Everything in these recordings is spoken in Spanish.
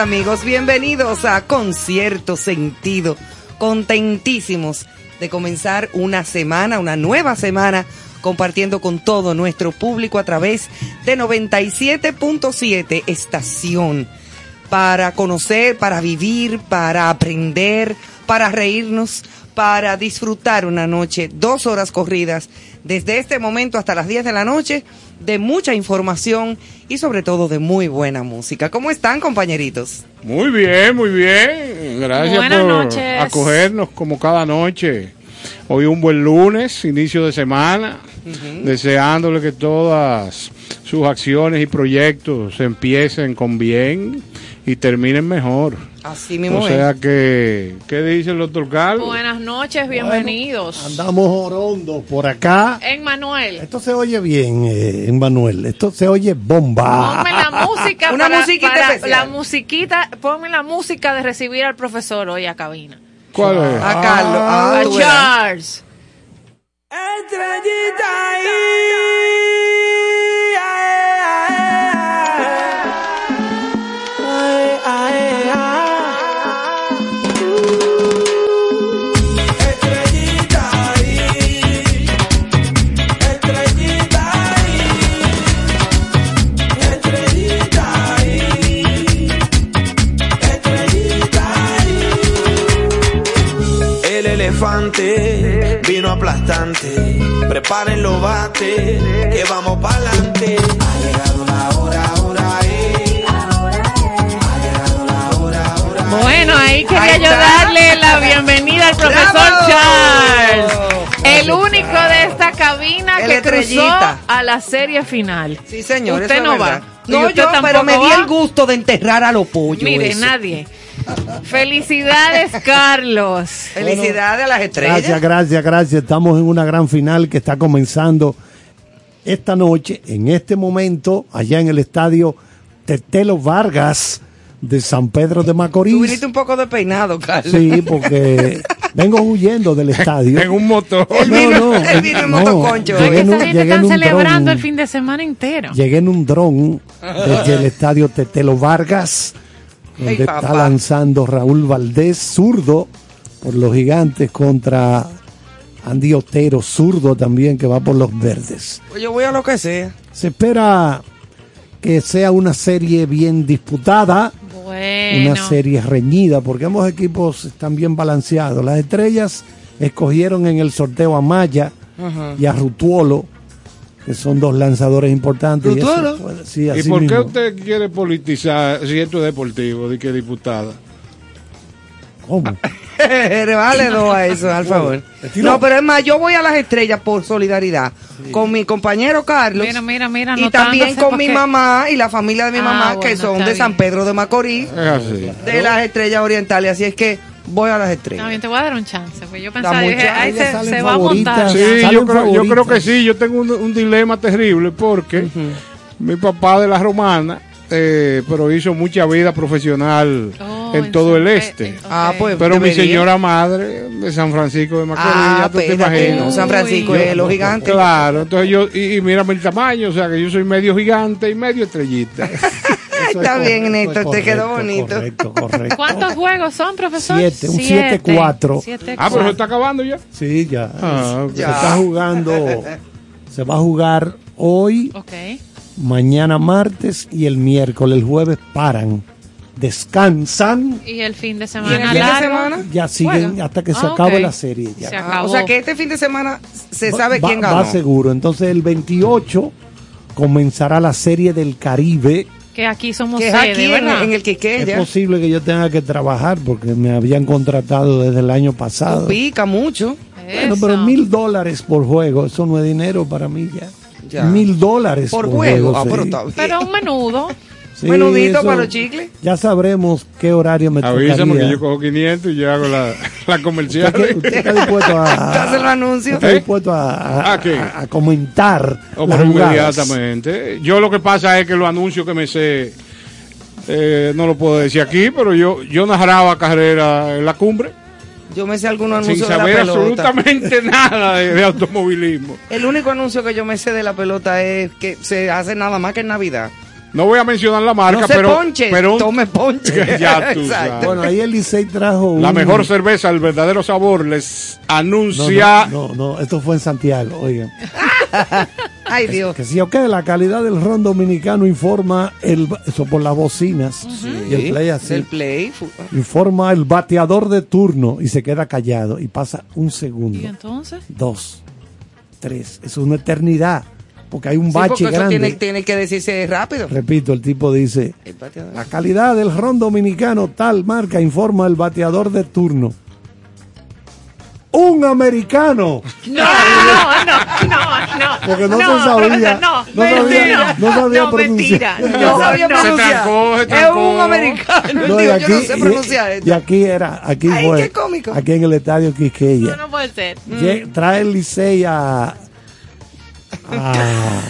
amigos, bienvenidos a Concierto Sentido. Contentísimos de comenzar una semana, una nueva semana, compartiendo con todo nuestro público a través de 97.7 estación. Para conocer, para vivir, para aprender, para reírnos, para disfrutar una noche, dos horas corridas, desde este momento hasta las 10 de la noche, de mucha información y sobre todo de muy buena música. ¿Cómo están, compañeritos? Muy bien, muy bien. Gracias Buenas por noches. acogernos como cada noche. Hoy un buen lunes, inicio de semana, deseándole que todas sus acciones y proyectos empiecen con bien y terminen mejor. Así mismo O es. sea que, ¿qué dice el doctor Carlos? Buenas noches, bienvenidos. Andamos orondo por acá. En Manuel, Esto se oye bien, eh, Manuel. Esto se oye bomba. ponme la música Una para- musiquita para- especial. la musiquita, ponme la música de recibir al profesor hoy a cabina. ¿Cuál es? A Carlos. ah, a verás. Charles. Vino aplastante. Preparen los bates, que vamos pa'lante. Ha llegado la hora, hora, eh. Ha llegado la hora, hora. Bueno, ahí quería Ahí yo darle la bienvenida al profesor ¡Bravo! Charles, el único de esta cabina El que cruzó estrellita. a la serie final. Sí, señor. Usted eso es no verdad. va. ¿Y No, usted yo, pero me di va? el gusto de enterrar a los pollos. Mire, eso. nadie. Felicidades, Carlos. Felicidades a las estrellas. Gracias, gracias, gracias. Estamos en una gran final que está comenzando esta noche, en este momento, allá en el estadio Tetelo Vargas de San Pedro de Tú Macorís. viniste un poco despeinado, Carlos. Sí, porque vengo huyendo del estadio. En un motor. Él vino- él vino en motoconcho. No, es que llegué en llegué en está un celebrando dron. el fin de semana entero. Llegué en un dron desde el estadio Tetelo Vargas, donde Ay, está lanzando Raúl Valdés, zurdo, por los gigantes contra Andy Otero, zurdo también, que va por los verdes. Pues yo voy a lo que sea. Se espera que sea una serie bien disputada, Bueno. una serie reñida, porque ambos equipos están bien balanceados. Las estrellas escogieron en el sorteo a Maya y a Rutuolo, que son dos lanzadores importantes. y sí, ¿Y por qué usted quiere politizar si esto es deportivo, de que diputada? ¿Cómo? vale dos a eso, al favor. No, pero es más, yo voy a las estrellas por solidaridad con mi compañero Carlos. Mira, mira, mira, y también con mi mamá y la familia de mi Ah, mamá, que son de San. Pedro de Macorís, Es así. de las estrellas orientales. Así es que voy a las Está estrellas. bien, te voy a dar un chance. Pues yo pensaba, dije, ahí ellas se, se va a montar. Sí, yo creo, yo creo que sí. Yo tengo un, un dilema terrible porque mi papá de la romana, eh, pero hizo mucha vida profesional Oh, en todo el Pe- este. en- Ah, ok. pues Pero mi debería. señora madre de San Francisco de Macorís, Ah, ya tú te imaginas. San Francisco es los gigantes. Claro, entonces yo, y, y mírame el tamaño, o sea que yo soy medio gigante y medio estrellita. Está bien, Néstor, te quedó bonito. Correcto, correcto. ¿Cuántos juegos son, profesor? Siete, un siete, cuatro. Siete, ah, pero se está acabando ya. Sí, ya. Ah, ok. Se está jugando. Se va a jugar hoy, Ok. mañana martes y el miércoles. El jueves paran. Descansan. Y el fin de ¿Y semana el fin de semana? Ya siguen hasta que se Ah, acabe la serie. ya. Se Ah, acabó. o sea que este fin de semana se Va- sabe va- quién Va ganó. seguro. Entonces el 28 comenzará la serie del Caribe. Que aquí somos Que es sede, aquí en, ¿verdad? en el Quiqué. Es ya. posible que yo tenga que trabajar porque me habían contratado desde el año pasado. Pica mucho. Bueno, pero mil dólares por juego, eso no es dinero para mí ya. Mil dólares Por juego. Ah, sí. pero está bien. Pero un menudo. Sí, Menudito eso- para los chicles. Ya sabremos qué horario me Avísame que tocaría. yo cojo 500 y yo hago la, la comercial. ¿Usted, qué- usted está dispuesto a, Hacen los anuncios. está ¿Eh? dispuesto a, a- ¿A qué? a- a comentar O las por jugadas? inmediatamente. Yo lo que pasa es que los anuncios que me sé, eh, no lo puedo decir aquí, pero yo, yo narraba carrera en la cumbre Yo me sé algunos sin anuncios de la saber pelota. absolutamente nada de, de automovilismo. El único anuncio que yo me sé de la pelota es que se hace nada más que en Navidad. No voy a mencionar la marca, no se pero, ponche, pero un- tome ponche. Ya tú Exacto. sabes. Bueno, ahí el Licey trajo la un- mejor cerveza, el verdadero sabor, les No, anuncia. no, no, no, esto fue en Santiago, oigan. Ay, Dios. Que sí, ok, la calidad del ron dominicano informa el, eso por las bocinas y el play así. El play. Informa el bateador de turno y se queda callado y pasa un segundo, ¿Y entonces? dos, tres. Es una eternidad porque hay un Sí, bache porque eso grande. tiene, tiene que decirse rápido. Repito, el tipo dice, El bateador. la calidad del ron dominicano tal marca informa el bateador de turno. Un americano. No, no, no, no, no. Porque no se no, sabía. profesor, No, No sabía- mentira. no sabía No, mentira. pronunciar. No No, sabía no. Se pronunciar. trancó, se Es un americano. No, Digo, y yo no sé y- pronunciar Y, esto. aquí era, aquí Ay, fue. qué cómico. Aquí en el estadio Quisqueya. No, no puede ser. Lle- Trae el Licey a. a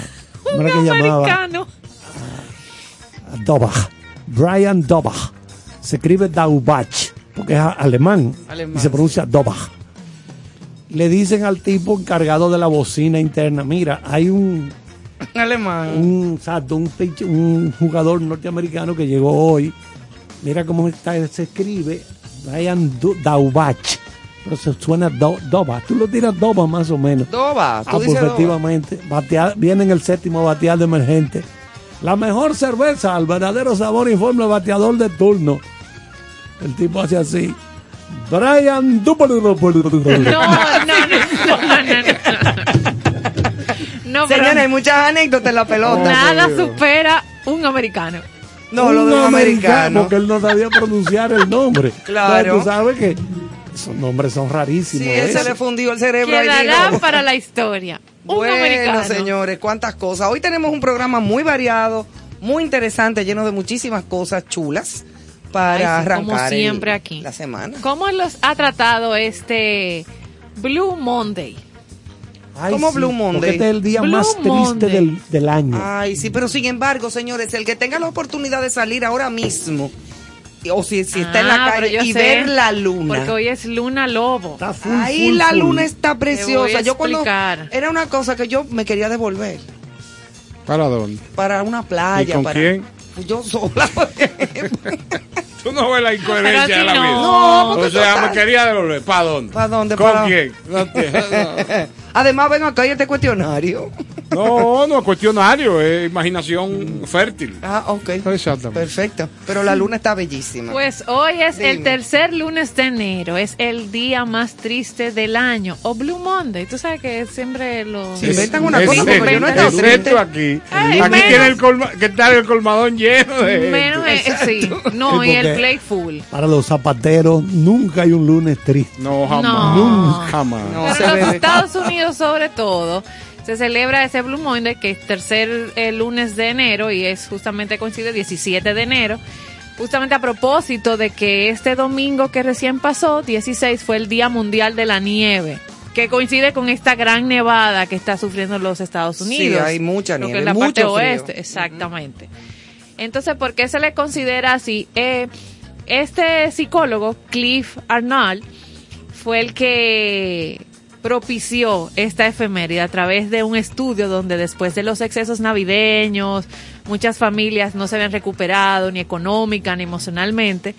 ¿Cómo Un era que llamaba? americano. A Dobach. Brian Dobach. Se escribe Daubach, porque es alemán. Alemán, Y se pronuncia Dobach. Le dicen al tipo encargado de la bocina interna: Mira, hay un, Alemán. un, exacto, un, jugador norteamericano que llegó hoy. Mira cómo está, se escribe Brian Daubach. Pero se suena do, Dobach. Tú lo tiras Dobach más o menos. Doba. Tú Ah, pues dices Doba. efectivamente. Batea- viene en el séptimo batear de emergente. La mejor cerveza, el verdadero sabor informe el bateador de turno. El tipo hace así. Brian No, no, no, no, no, no, no. No, pero Señores, hay muchas anécdotas en la pelota. nada supera un americano. No, lo un de los americanos. Porque él no sabía pronunciar el nombre. Claro. Entonces, tú sabes que esos nombres son rarísimos. Sí, él ¿eh? se le fundió el cerebro. ahí, Quedará para la historia. Un Bueno, americano. señores, cuántas cosas. Hoy tenemos un programa muy variado, muy interesante, lleno de muchísimas cosas chulas para Ay, sí, como arrancar el- siempre aquí. la semana. ¿Cómo los ha tratado este Blue Monday? Ay, ¿Cómo sí, Blue Monday? Este es el día Blue más triste del año. Ay, sí, pero sin embargo, señores, el que tenga la oportunidad de salir ahora mismo, o si, si está en la Ah, calle y sé, ver la luna. Porque hoy es luna lobo. Está full, Ahí full, la full. luna está preciosa. Yo cuando era una cosa que yo me quería devolver ¿Para dónde? para una playa. ¿Y con para- quién? Yo sola. Tú no ves la incoherencia de la así vida. no. No, porque o sea, total. me quería devolver. ¿Para dónde? ¿Pa' dónde? ¿Con Para- quién? No, Además, ven acá y este cuestionario. no, no es cuestionario, es imaginación fértil. Ah, ok. Exactamente. Perfecto. Pero la luna está bellísima. Pues hoy es el tercer lunes de enero, es el día más triste del año, o Blue Monday. Tú sabes que siempre lo... Sí, inventan una Es- cosa es- porque yo no he es estado esto triste. aquí. Ay, aquí menos- tiene el colma, que está el colmadón lleno de. Menos gente. eh, sí, no, Sí, y el Playful. Para los zapateros nunca hay un lunes triste. No, jamás. No. Nunca jamás. No. Pero los. Estados Unidos, sobre todo, se celebra ese Blue Monday, que es tercer eh, lunes de enero y es justamente coincide 17 de enero. Justamente a propósito de que este domingo que recién pasó, 16, fue el Día Mundial de la Nieve, que coincide con esta gran nevada que está sufriendo los Estados Sí, Unidos. hay mucha lo que nieve, es la mucho parte frío. oeste, exactamente. Entonces, ¿por qué se le considera así? Eh, este psicólogo, Cliff Arnold, fue el que propició esta efeméride a través de un estudio donde después de los excesos navideños, muchas familias no se habían recuperado ni económica ni emocionalmente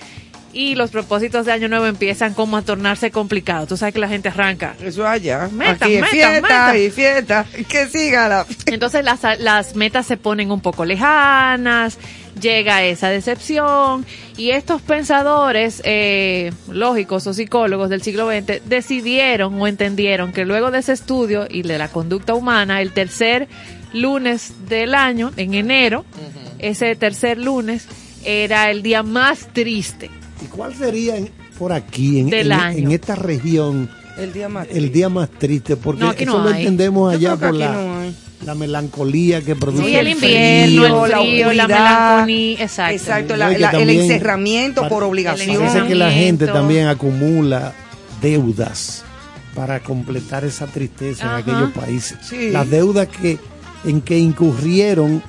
y los propósitos de Año Nuevo empiezan como a tornarse complicados. Tú sabes que la gente arranca. Eso allá. Meta, Aquí es meta, fiesta y fiesta. Que siga la. Entonces las, las metas se ponen un poco lejanas, llega esa decepción y estos pensadores eh, lógicos o psicólogos del siglo XX decidieron o entendieron que luego de ese estudio y de la conducta humana, el tercer lunes del año, en enero, ese tercer lunes era el día más triste. ¿Y cuál sería en- por aquí, en, Del en- año. en esta región, El día más. el día más triste? Porque No, aquí eso no lo hay. entendemos Yo allá creo que por aquí la, no hay. La melancolía que produce Sí, el el invierno, frío. el la frío, la oscuridad. melancolía, exacto. Exacto, la- la- el encerramiento por obligación. Parece que la gente también acumula deudas para completar esa tristeza Ajá. en aquellos países. Sí. Las deudas que en que incurrieron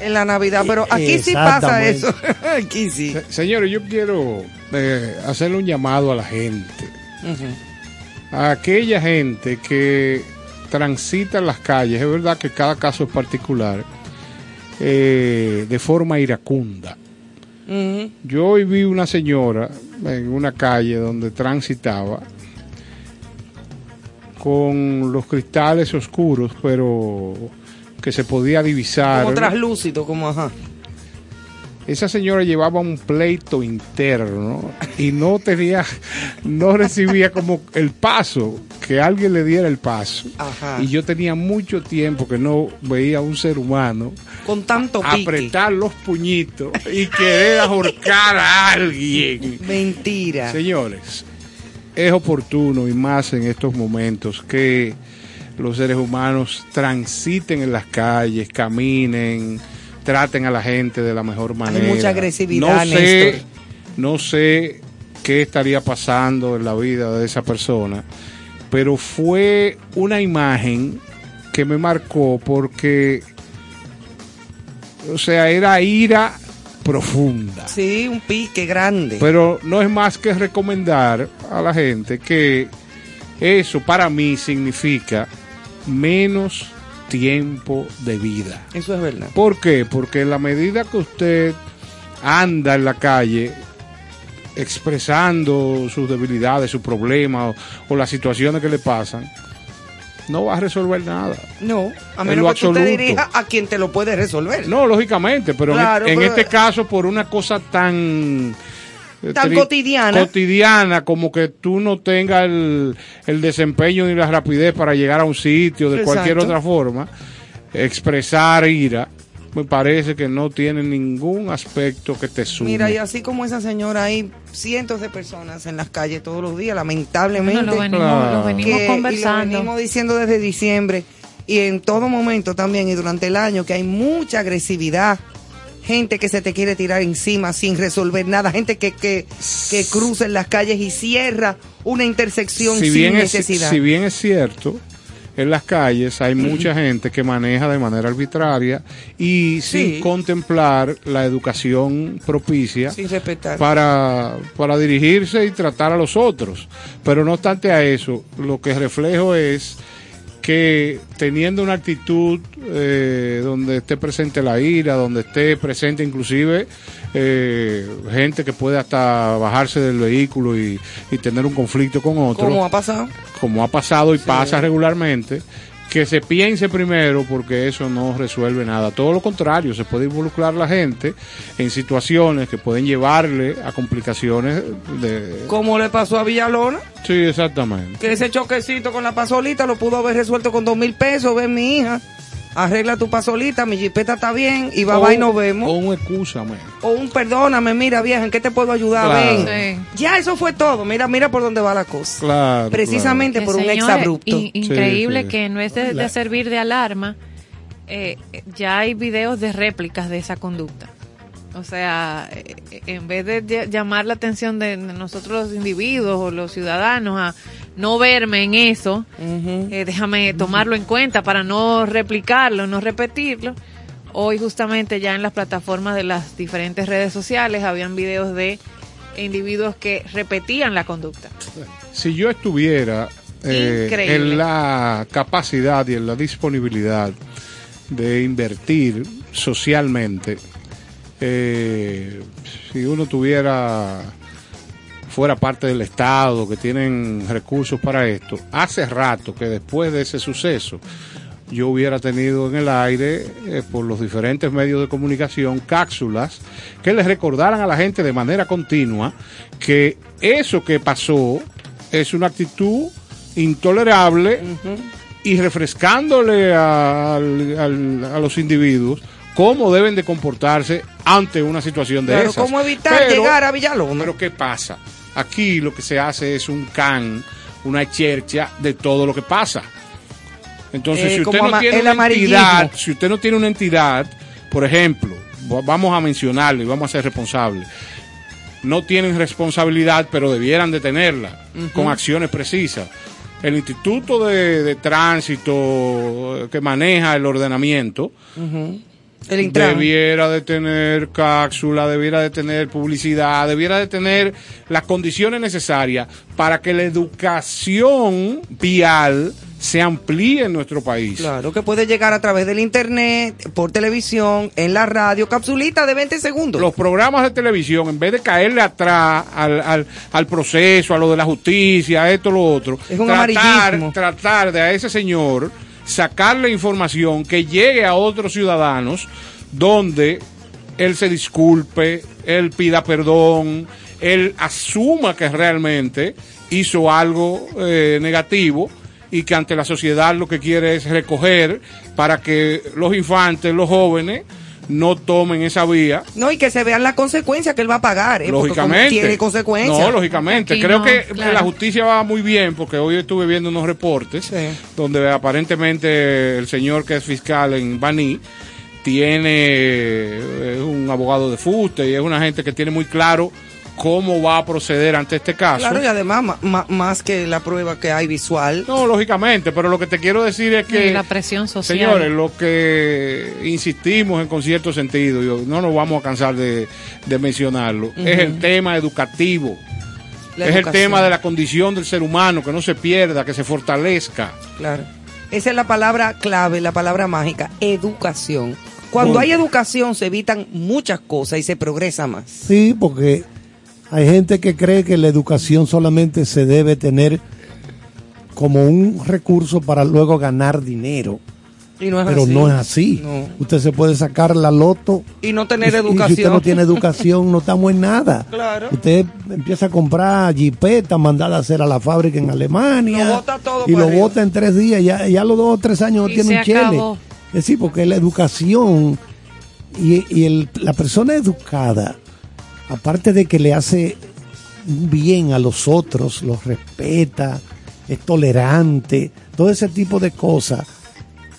En la Navidad, pero aquí sí pasa eso. aquí sí. Se- Señores, yo quiero eh, hacerle un llamado a la gente. A aquella gente que transita las calles, es verdad que cada caso es particular, eh, de forma iracunda. Yo hoy vi una señora en una calle donde transitaba con los cristales oscuros, pero que se podía divisar. Como traslúcido, como ajá. Esa señora llevaba un pleito interno y no tenía, no recibía como el paso, que alguien le diera el paso. Ajá. Y yo tenía mucho tiempo que no veía a un ser humano Con tanto pique. apretar los puñitos y querer ahorcar a alguien. Mentira. Señores, es oportuno y más en estos momentos que los seres humanos transiten en las calles, caminen, traten a la gente de la mejor manera. mucha agresividad, No sé, Néstor. no sé qué estaría pasando en la vida de esa persona, pero fue una imagen que me marcó porque, o sea, era ira profunda. Sí, un pique grande. Pero no es más que recomendar a la gente que eso para mí significa menos tiempo de vida. Eso es verdad. ¿Por qué? Porque en la medida que usted anda en la calle expresando sus debilidades, sus problemas o, o las situaciones que le pasan, no va a resolver nada. No, a En menos lo que tú te absoluto. dirijas a quien te lo puede resolver. No, lógicamente, pero en- Claro, en, pero- este caso por una cosa tan Tan tri- cotidiana. cotidiana como que tú no tengas el, el desempeño ni la rapidez para llegar a un sitio de cualquier Exacto. otra forma, expresar ira, me parece que no tiene ningún aspecto que te sume. Mira, y así como esa señora, hay cientos de personas en las calles todos los días, lamentablemente. Bueno, lo venimos, Claro. lo venimos que- y lo conversando. venimos diciendo desde diciembre y en todo momento también y durante el año que hay mucha agresividad. Gente que se te quiere tirar encima sin resolver nada, gente que, que, que cruza en las calles y cierra una intersección si sin bien, es, necesidad. si bien es cierto, en las calles hay mucha gente que maneja de manera arbitraria y sin contemplar la educación propicia sin respetar. para, para dirigirse y tratar a los otros. Pero no obstante a eso, lo que reflejo es que teniendo una actitud eh, donde esté presente la ira, donde esté presente inclusive eh, gente que puede hasta bajarse del vehículo y, y tener un conflicto con otro, ¿Cómo ha pasado? como ha pasado y pasa regularmente, que se piense primero porque eso no resuelve nada. Todo lo contrario, se puede involucrar la gente en situaciones que pueden llevarle a complicaciones de... ¿Cómo le pasó a Villalona? Sí, exactamente. que ese choquecito con la pasolita lo pudo haber resuelto con dos mil pesos. Ven, mi hija, arregla tu pasolita, mi jipeta está bien y va, va y nos vemos. O un excúsame. O un perdóname, mira, vieja, ¿en qué te puedo ayudar? Claro. Ven. Sí. Ya, eso fue todo. Mira, mira por dónde va la cosa. Claro. Precisamente por un señores, exabrupto. in- increíble Sí, sí. que en vez de, servir de alarma, eh, ya hay videos de réplicas de esa conducta. O sea, eh, en vez de ll- llamar la atención de nosotros los individuos o los ciudadanos a no verme en eso, eh, déjame tomarlo en cuenta para no replicarlo, no repetirlo. Hoy justamente ya en las plataformas de las diferentes redes sociales habían videos de individuos que repetían la conducta. Si yo estuviera eh, en la capacidad y en la disponibilidad de invertir socialmente, eh, si uno tuviera fuera parte del Estado, que tienen recursos para esto, hace rato que después de ese suceso, yo hubiera tenido en el aire, eh, por los diferentes medios de comunicación, cápsulas que les recordaran a la gente de manera continua que eso que pasó es una actitud intolerable y refrescándole a, los individuos cómo deben de comportarse ante una situación de Claro, esas. ¿cómo evitar Pero- llegar a Villalona? pero ¿qué pasa? Aquí lo que se hace es un can, una chercha de todo lo que pasa. Entonces, Eh, si usted no tiene una entidad, si usted no tiene una entidad, por ejemplo, va- vamos a mencionarlo y vamos a ser responsables. No tienen responsabilidad, pero debieran de tenerla con acciones precisas. El Instituto de, de Tránsito eh, que maneja el ordenamiento El Intran. debiera de tener cápsula, debiera de tener publicidad, debiera de tener las condiciones necesarias para que la educación vial se amplíe en nuestro país. Claro, que puede llegar a través del internet, por televisión, en la radio, capsulita de 20 segundos. Los programas de televisión, en vez de caerle atrás al, al, al proceso, a lo de la justicia, a esto, lo otro, Es un tratar, tratar de a ese señor sacarle información que llegue a otros ciudadanos donde él se disculpe, él pida perdón, él asuma que realmente hizo algo eh, negativo y que ante la sociedad lo que quiere es recoger para que los infantes, los jóvenes, no tomen esa vía No, y que se vean las consecuencias que él va a pagar. ¿eh? Lógicamente. tiene consecuencias. No, lógicamente. Aquí Creo no, que claro. la justicia va muy bien porque hoy estuve viendo unos reportes Sí. donde aparentemente el señor que es fiscal en Baní tiene es un abogado de fuste y es una gente que tiene muy claro cómo va a proceder ante este caso. Claro, y además, ma- ma- más que la prueba que hay visual. No, lógicamente, pero lo que te quiero decir es que y la presión social. Señores, lo que insistimos en con cierto sentido, y no nos vamos a cansar de, de mencionarlo, es el tema educativo. la es el tema de la condición del ser humano, que no se pierda, que se fortalezca. Claro. Esa es la palabra clave, la palabra mágica, educación. Cuando Bueno. hay educación se evitan muchas cosas y se progresa más. Sí, porque hay gente que cree que la educación solamente se debe tener como un recurso para luego ganar dinero. Y no es Pero así. no es así. No. Usted se puede sacar la loto. Y no tener y- y educación. si usted no tiene educación, no estamos en nada. Claro. Usted empieza a comprar jipetas mandadas a hacer a la fábrica en Alemania. Lo bota todo Y lo arriba. bota en tres días. Ya, ya los dos o tres años no tiene un chele. Es decir, porque la educación Y, y el- la persona educada, aparte de que le hace bien a los otros, los respeta, es tolerante, todo ese tipo de cosas,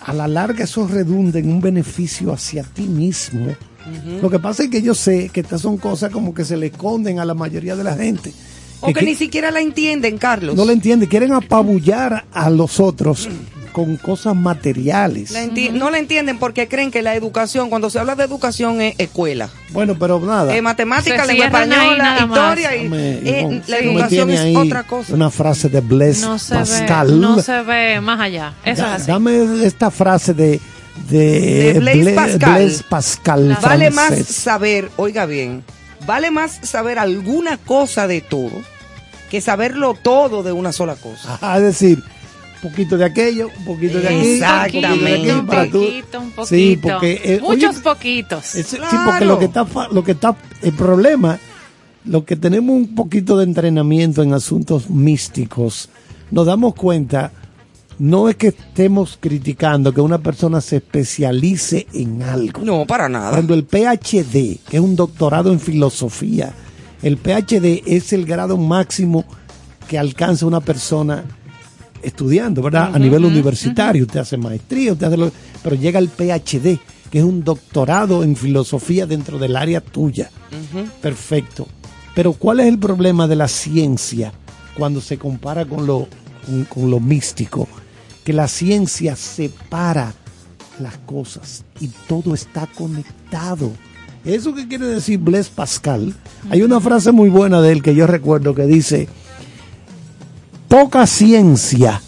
a la larga eso redunda en un beneficio hacia ti mismo. Lo que pasa es que yo sé que estas son cosas como que se le esconden a la mayoría de la gente. O que, que ni siquiera la entienden, Carlos. no le entienden, quieren apabullar a los otros con cosas materiales. La enti- No la entienden porque creen que la educación, cuando se habla de educación, es escuela. Bueno, pero nada. Es matemática, Se lengua española, historia. Y, Dame, eh, la educación es ahí otra cosa. Una frase de Blaise No Pascal. ve, no se ve más allá. Eso Da- es así. Dame esta frase de, de, De Blaise Bla- Pascal. Blaise Pascal Vale más saber, oiga bien, vale más saber alguna cosa de todo que saberlo todo de una sola cosa. Ajá, es decir, un poquito de aquello, un poquito de aquí, Exactamente. un poquito de Un poquito, un poquito. Sí, porque, eh, Muchos oye, poquitos. Es- Sí, porque lo que está, fa- lo que está, el problema, lo que tenemos un poquito de entrenamiento en asuntos místicos, nos damos cuenta, no es que estemos criticando que una persona se especialice en algo. No, para nada. Cuando el PhD, que es un doctorado en filosofía, el PhD es el grado máximo que alcanza una persona estudiando, ¿verdad? A nivel universitario, usted hace maestría, usted hace lo- pero llega el PhD, que es un doctorado en filosofía dentro del área tuya. Perfecto. Pero ¿cuál es el problema de la ciencia cuando se compara con lo, con, con lo místico? Que la ciencia separa las cosas y todo está conectado. ¿Eso qué quiere decir Blaise Pascal? Hay una frase muy buena de él que yo recuerdo que dice, poca ciencia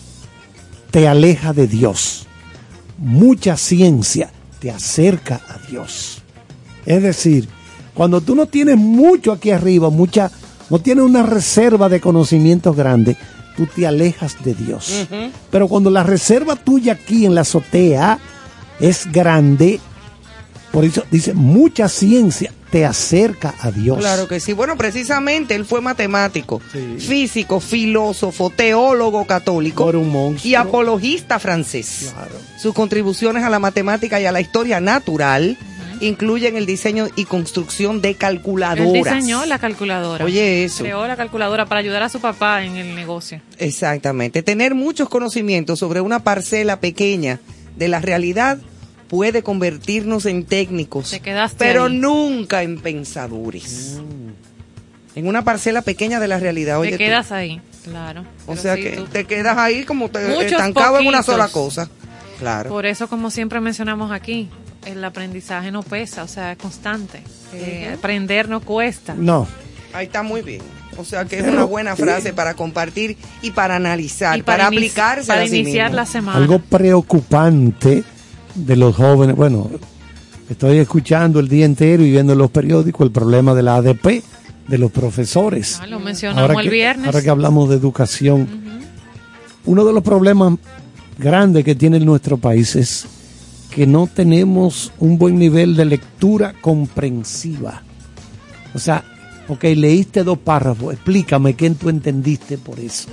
te aleja de Dios, mucha ciencia te acerca a Dios. Es decir, cuando tú no tienes mucho aquí arriba, mucha, no tienes una reserva de conocimientos grande, tú te alejas de Dios. Pero cuando la reserva tuya aquí en la azotea es grande, por eso dice, mucha ciencia te acerca a Dios. Claro que sí. Bueno, precisamente él fue matemático, Sí. físico, filósofo, teólogo católico Por un monstruo. y apologista francés. Claro. Sus contribuciones a la matemática y a la historia natural incluyen el diseño y construcción de Él calculadoras. diseñó la calculadora. Oye, eso. Creó la calculadora para ayudar a su papá en el negocio. Exactamente. Tener muchos conocimientos sobre una parcela pequeña de la realidad puede convertirnos en técnicos, Te quedaste pero ahí. nunca en pensadores. En una parcela pequeña de la realidad. Oye, te tú. quedas ahí, claro. O sea sí, que tú- te quedas ahí como te, estancado en una sola cosa. Claro. Por eso, como siempre mencionamos aquí, el aprendizaje no pesa, o sea, es constante. Eh, Aprender no cuesta. No, Ahí está muy bien. O sea que es una buena frase para compartir y para analizar, Y para, para, aplicarse para a sí iniciar mismo. la semana. algo preocupante de los jóvenes. Bueno, estoy escuchando el día entero y viendo en los periódicos el problema de la ADP, de los profesores. Ah, lo mencionamos el que, viernes. ahora que hablamos de educación, uno de los problemas grandes que tiene nuestro país es que no tenemos un buen nivel de lectura comprensiva. O sea, ok, leíste dos párrafos, explícame qué tú entendiste por eso.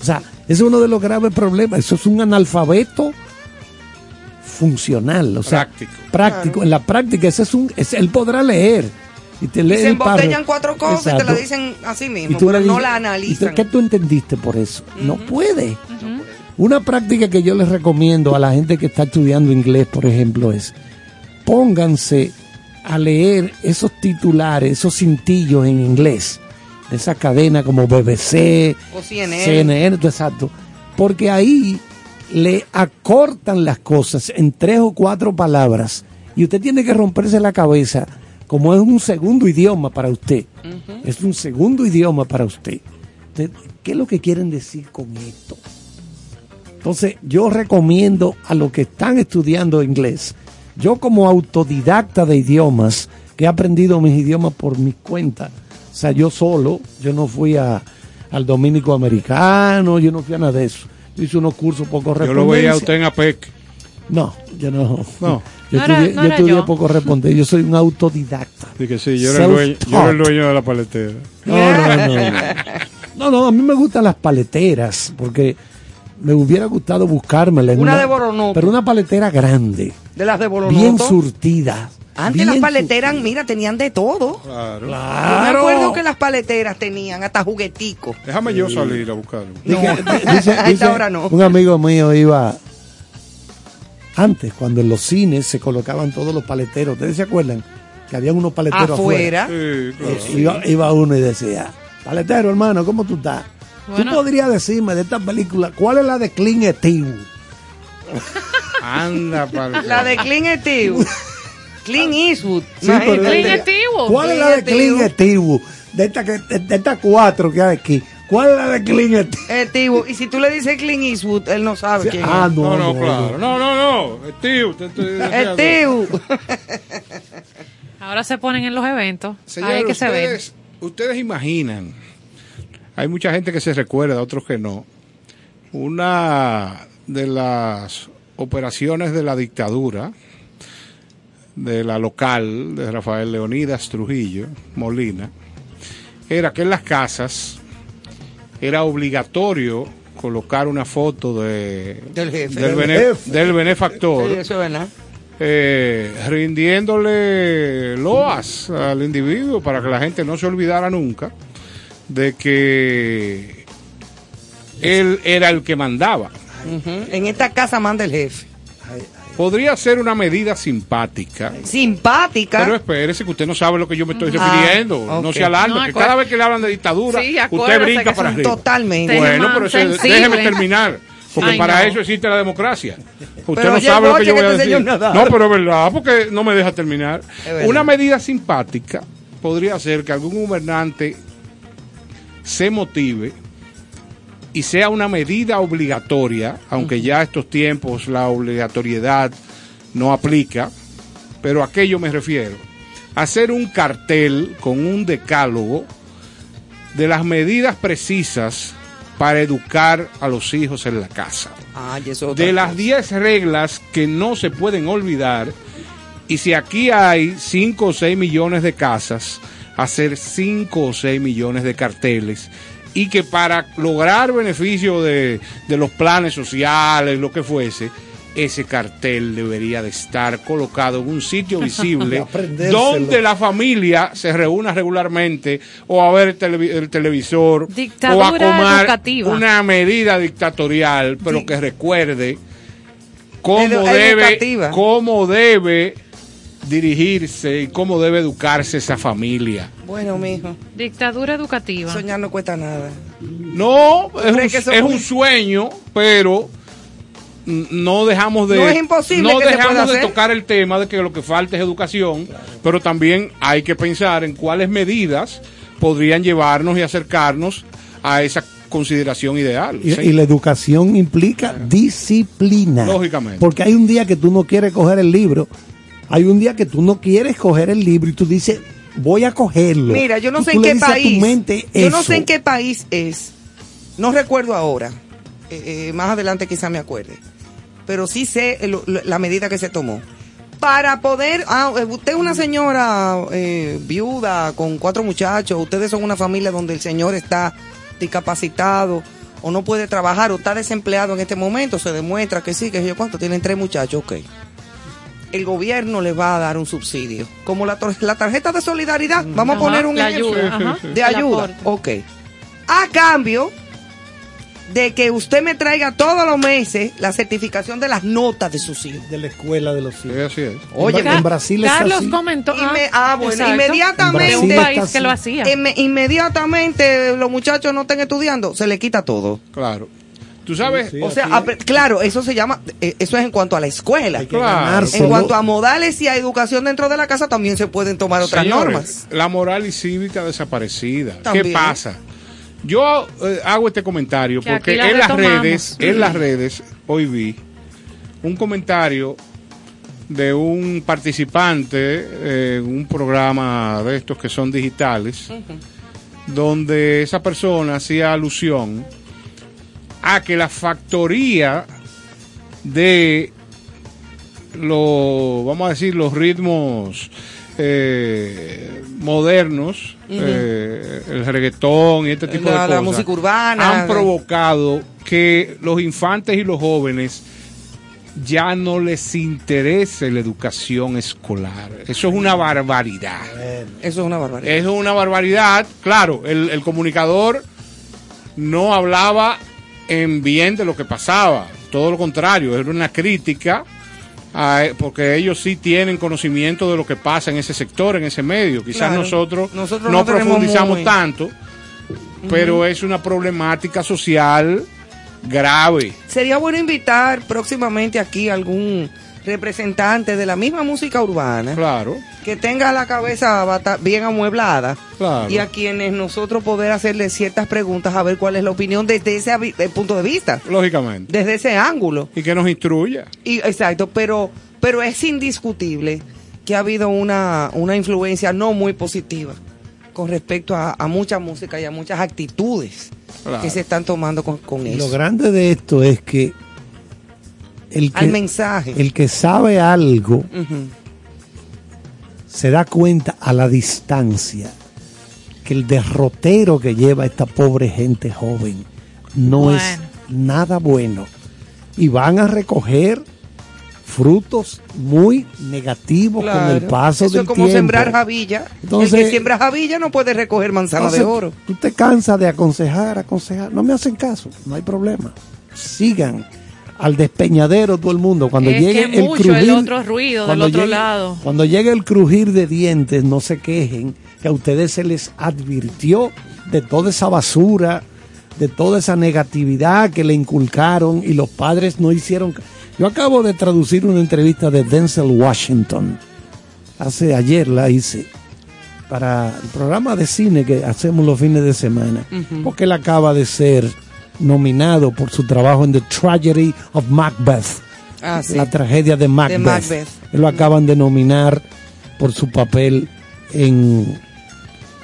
O sea, ese es uno de los graves problemas. Eso es un analfabeto funcional, o sea, Práctico. práctico. En la práctica, ese es un, ese- él podrá leer y te lee Y se embotellan cuatro cosas y te la dicen así Y mismo, tú pero le no la "¿Y analizan. tú- ¿Qué tú entendiste por eso? No puede. Una práctica que yo les recomiendo a la gente que está estudiando inglés, por ejemplo, es pónganse a leer esos titulares, esos cintillos en inglés, de esa cadena como BBC, O CNN. CNN, exacto, porque ahí le acortan las cosas en tres o cuatro palabras y usted tiene que romperse la cabeza como es un segundo idioma para usted. Es un segundo idioma para usted. Usted, ¿Qué es lo que quieren decir con esto? Entonces, yo recomiendo a los que están estudiando inglés, yo como autodidacta de idiomas, que he aprendido mis idiomas por mi cuenta, o sea, yo solo, yo no fui a, al dominico americano, yo no fui a nada de eso. Yo hice unos cursos por Yo correspondencia. lo veía a usted en APEC. No, yo no. No. Yo No era- estudié, no yo estudié yo. por correspondencia. Yo soy un autodidacta. Dije que sí, yo era, el dueño, yo era el dueño de la paletera. No, no, no, no. No, a mí me gustan las paleteras, porque me hubiera gustado buscármela. en Una de Boronoto. Pero una paletera grande, De las de Bolonoto. bien surtida. Antes Bien las paleteras, mira, tenían de todo. Claro. Yo me acuerdo que las paleteras tenían hasta jugueticos. Déjame yo salir a buscarlo. No, Dice- dice- a esta hora no. Un amigo mío iba antes, cuando en los cines se colocaban todos los paleteros. ¿Ustedes se acuerdan? Que habían unos paleteros afuera. Afuera. Sí, claro. Eh, iba, iba uno y decía, paletero hermano, ¿cómo tú estás? Bueno. ¿Tú podrías decirme de esta película cuál es la de Clint Eastwood? Anda, para La de Clint Eastwood. Clint Eastwood. Sí, pero- imagínate. Clint Eastwood. ¿Cuál es la de Clint Eastwood? De estas cuatro que hay aquí. ¿Cuál es la de Clint Eastwood? Y si tú le dices Clint Eastwood, él no sabe quién Ah, es. no, No, no, no, claro. No, no, no. Eastwood. Ahora se ponen en los eventos. Ahí es que se ven. ustedes imaginan, hay mucha gente que se recuerda, otros que no, una de las operaciones de la dictadura, de la local, de Rafael Leonidas Trujillo, Molina, era que en las casas era obligatorio colocar una foto de, Del jefe. del, Del bene- jefe. del benefactor Sí, eso es verdad. eh, rindiéndole loas al individuo para que la gente no se olvidara nunca de que él era el que mandaba. En esta casa manda el jefe. Podría ser una medida simpática. Simpática. Pero espérese que usted no sabe lo que yo me estoy Ah, refiriendo. No se alarme, No, que cada vez que le hablan de dictadura, Sí, usted brinca para arriba. Totalmente. Bueno, pero sensible. déjeme terminar. Porque Ay, para no. eso existe la democracia. Usted Pero no sabe lo que yo que voy a te enseñó decir. No, pero es verdad, porque no me deja terminar. Una medida simpática podría ser que algún gobernante se motive y sea una medida obligatoria, aunque ya estos tiempos la obligatoriedad no aplica, pero a qué yo me refiero. Hacer un cartel con un decálogo de las medidas precisas para educar a los hijos en la casa. Ah, De las cosa. 10 reglas que no se pueden olvidar, y si aquí hay 5 o 6 millones de casas, hacer 5 o 6 millones de carteles, y que para lograr beneficio de, de los planes sociales, lo que fuese, ese cartel debería de estar colocado en un sitio visible donde la familia se reúna regularmente o a ver el, televi- el televisor o a educativa. una medida dictatorial, pero que recuerde cómo Edu- debe, educativa. cómo debe dirigirse y cómo debe educarse esa familia. Bueno, mijo, Dictadura educativa. soñar no cuesta nada. No, es, ¿Crees un, es sueño, pero no dejamos de No es imposible no que se dejamos pueda de hacer. tocar el tema de que lo que falta es educación, pero también hay que pensar en cuáles medidas podrían llevarnos y acercarnos a esa consideración ideal. Y, Sí. y la educación implica disciplina. Lógicamente. Porque hay un día que tú no quieres coger el libro, hay un día que tú no quieres coger el libro y tú dices, voy a cogerlo. Mira, yo no Y sé en qué país. yo no sé en qué país es. No recuerdo ahora. Eh, eh, más adelante quizá me acuerde. Pero sí sé el- la medida que se tomó. Para poder. Ah, eh, usted es una señora eh, viuda con cuatro muchachos. Ustedes son una familia donde el señor está discapacitado o no puede trabajar o está desempleado en este momento. Se demuestra que sí, que yo cuánto. Tienen tres muchachos, ok. El gobierno les va a dar un subsidio. Como la, la tarjeta de solidaridad. Vamos a poner un ejemplo ayuda, de ayuda. Ok. A cambio de que usted me traiga todos los meses la certificación de las notas de sus hijos. De la escuela de los Sí, hijos. así es. Oye, en, Bra- en Brasil es Carlos así. comentó. Inme- ah, bueno, exacto. inmediatamente- un país que lo hacía. Inme- inmediatamente los muchachos no estén estudiando, se le quita todo. Claro. Tú sabes, Sí, O sea, claro, eso se llama, eh, eso es en cuanto a la escuela. Claro. En cuanto a modales y a educación dentro de la casa, también se pueden tomar otras Señores, normas. La moral y cívica desaparecida. ¿Qué pasa? Yo eh, hago este comentario Que porque la en las redes, en las redes, hoy vi un comentario de un participante en un programa de estos que son digitales, donde esa persona hacía alusión a que la factoría de los, vamos a decir, los ritmos eh, modernos, eh, el reggaetón y este tipo La- de la cosas, música urbana. han provocado que los infantes y los jóvenes ya no les interese la educación escolar. Eso es una barbaridad. Eso es una barbaridad. Eso es una barbaridad. Claro, el, el comunicador no hablaba en bien de lo que pasaba. Todo lo contrario, era una crítica, a- porque ellos sí tienen conocimiento de lo que pasa en ese sector, en ese medio. Quizás Claro. nosotros, Nosotros no, profundizamos muy- tanto, pero es una problemática social grave. Sería bueno invitar próximamente aquí algún representante de la misma música urbana Claro, que tenga la cabeza bien amueblada claro. y a quienes nosotros poder hacerle ciertas preguntas a ver cuál es la opinión desde ese eh, punto de vista, Lógicamente. desde ese ángulo. Y que nos instruya. Y, exacto, pero, pero es indiscutible que ha habido una, una influencia no muy positiva con respecto a, a mucha música y a muchas actitudes Claro. que se están tomando con, con eso. lo grande de esto es que el que, Al mensaje. el que sabe algo se da cuenta a la distancia que el derrotero que lleva esta pobre gente joven no Bueno. es nada bueno. Y van a recoger frutos muy negativos con el paso Eso del es como tiempo. sembrar javilla. Entonces- el que siembra javilla no puede recoger manzana Entonces, de oro. Tú te cansas de aconsejar, aconsejar. No me hacen caso, no hay problema. Sigan al despeñadero todo el mundo. Cuando Es llegue que el mucho crujir, el otro ruido del cuando otro llegue- lado. Cuando llegue el crujir de dientes, no se quejen que a ustedes se les advirtió de toda esa basura, de toda esa negatividad que le inculcaron y los padres no hicieron. Yo acabo de traducir una entrevista de Denzel Washington. Hace ayer la hice para el programa de cine que hacemos los fines de semana, porque él acaba de ser nominado por su trabajo en The Tragedy of Macbeth, Ah, sí. la tragedia de Macbeth. Macbeth. Él lo acaban de nominar por su papel en,